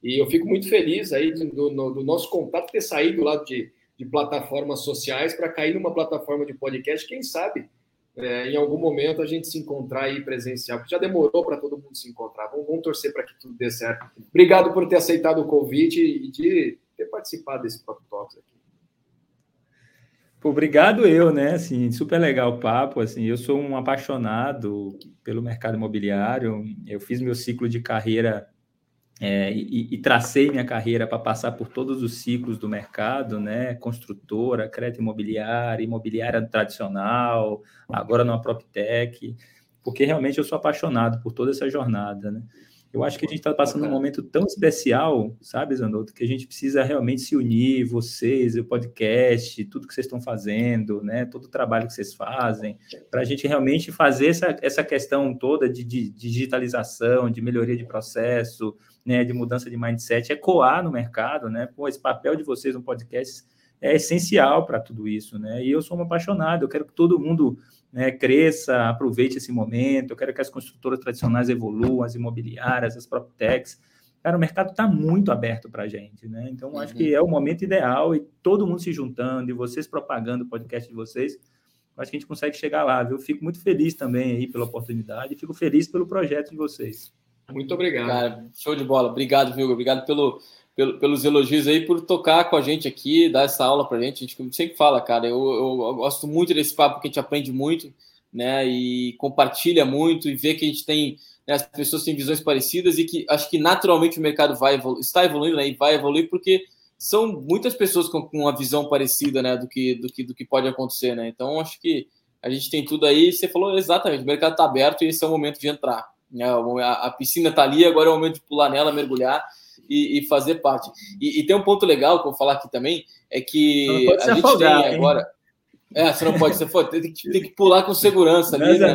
E eu fico muito feliz aí do, do, do nosso contato ter saído lá de, de plataformas sociais para cair numa plataforma de podcast. Quem sabe é, em algum momento a gente se encontrar aí presencial, já demorou para todo mundo se encontrar. Vamos, vamos, torcer para que tudo dê certo. Obrigado por ter aceitado o convite e de ter participado desse Papo Talks aqui. Obrigado eu, né? Assim, super legal o papo. Assim, eu sou um apaixonado pelo mercado imobiliário. Eu fiz meu ciclo de carreira é, e, e, tracei minha carreira para passar por todos os ciclos do mercado, né? Construtora, crédito imobiliário, imobiliária tradicional, agora numa PropTech, porque realmente eu sou apaixonado por toda essa jornada, né? Eu acho que a gente está passando um momento tão especial, sabe, Zanotto, que a gente precisa realmente se unir, vocês, o podcast, tudo que vocês estão fazendo, né, todo o trabalho que vocês fazem, para a gente realmente fazer essa, essa questão toda de, de, digitalização, de melhoria de processo, né, de mudança de mindset, ecoar no mercado, né? Pô, esse papel de vocês no podcast é essencial para tudo isso, né? E eu sou um apaixonado, eu quero que todo mundo né, cresça, aproveite esse momento. Eu quero que as construtoras tradicionais evoluam, as imobiliárias, as PropTechs. Cara, o mercado está muito aberto para a gente, né? Então, uhum. acho que é o momento ideal e todo mundo se juntando e vocês propagando o podcast de vocês, acho que a gente consegue chegar lá, viu? Fico muito feliz também aí pela oportunidade e fico feliz pelo projeto de vocês. Muito obrigado. Cara, show de bola. Obrigado, viu? Obrigado pelo, pelo, pelos elogios aí, por tocar com a gente aqui, dar essa aula para a gente. A gente sempre fala, cara, eu, eu, eu, gosto muito desse papo, que a gente aprende muito, né? E compartilha muito e vê que a gente tem, né, as pessoas têm visões parecidas e que acho que naturalmente o mercado vai evolu está evoluindo né, e vai evoluir porque são muitas pessoas com, com uma visão parecida, né, do que, do que, do que pode acontecer, né? Então acho que a gente tem tudo aí. Você falou exatamente, o mercado está aberto e esse é o momento de entrar. Né? A, piscina está ali, agora é o momento de pular nela, mergulhar e, e fazer parte. E, e, tem um ponto legal que eu vou falar aqui também, é que a gente tem agora. É, você não pode ser tem que, tem que pular com segurança ali, né?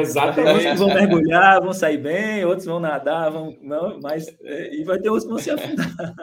Exatamente. Uns vão mergulhar, vão sair bem, outros vão nadar, vão, não, mas é, e vai ter outros que vão se afundar.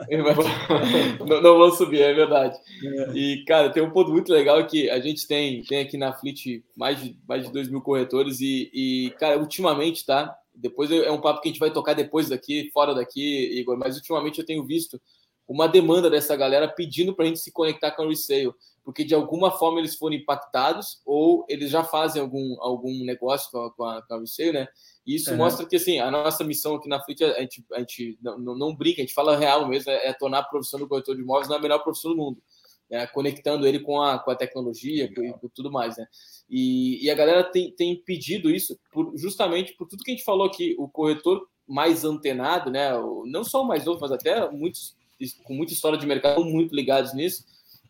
não, não vão subir, é verdade. É. E, cara, tem um ponto muito legal que a gente tem, tem aqui na Fleet mais de, mais de 2 mil corretores e, e, cara, ultimamente, tá? Depois é um papo que a gente vai tocar depois daqui, fora daqui, Igor, mas ultimamente eu tenho visto uma demanda dessa galera pedindo para a gente se conectar com o resale, porque de alguma forma eles foram impactados ou eles já fazem algum, algum negócio com a, com a, com a resale, né? E isso uhum. mostra que assim, a nossa missão aqui na Fleet, a gente, a gente não, não, brinca, a gente fala real mesmo, é, é, tornar a profissão do corretor de imóveis na melhor profissão do mundo. Né? conectando ele com a, com a tecnologia e tudo mais, né? E, e, a galera tem, tem pedido isso por, justamente por tudo que a gente falou aqui, o corretor mais antenado, né? Não só o mais novo, mas até muitos com muita história de mercado muito ligados nisso,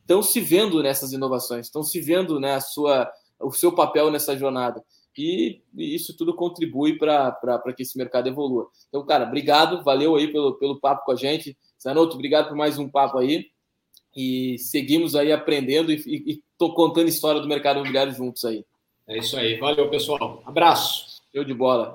estão se vendo nessas inovações, estão se vendo né, a sua, o seu papel nessa jornada. E, e isso tudo contribui para que esse mercado evolua. Então, cara, obrigado, valeu aí pelo, pelo papo com a gente. Sanoto, obrigado por mais um papo aí. E seguimos aí aprendendo e, e, e tô contando história do mercado imobiliário juntos aí. É isso aí. Valeu, pessoal. Abraço. Show de bola.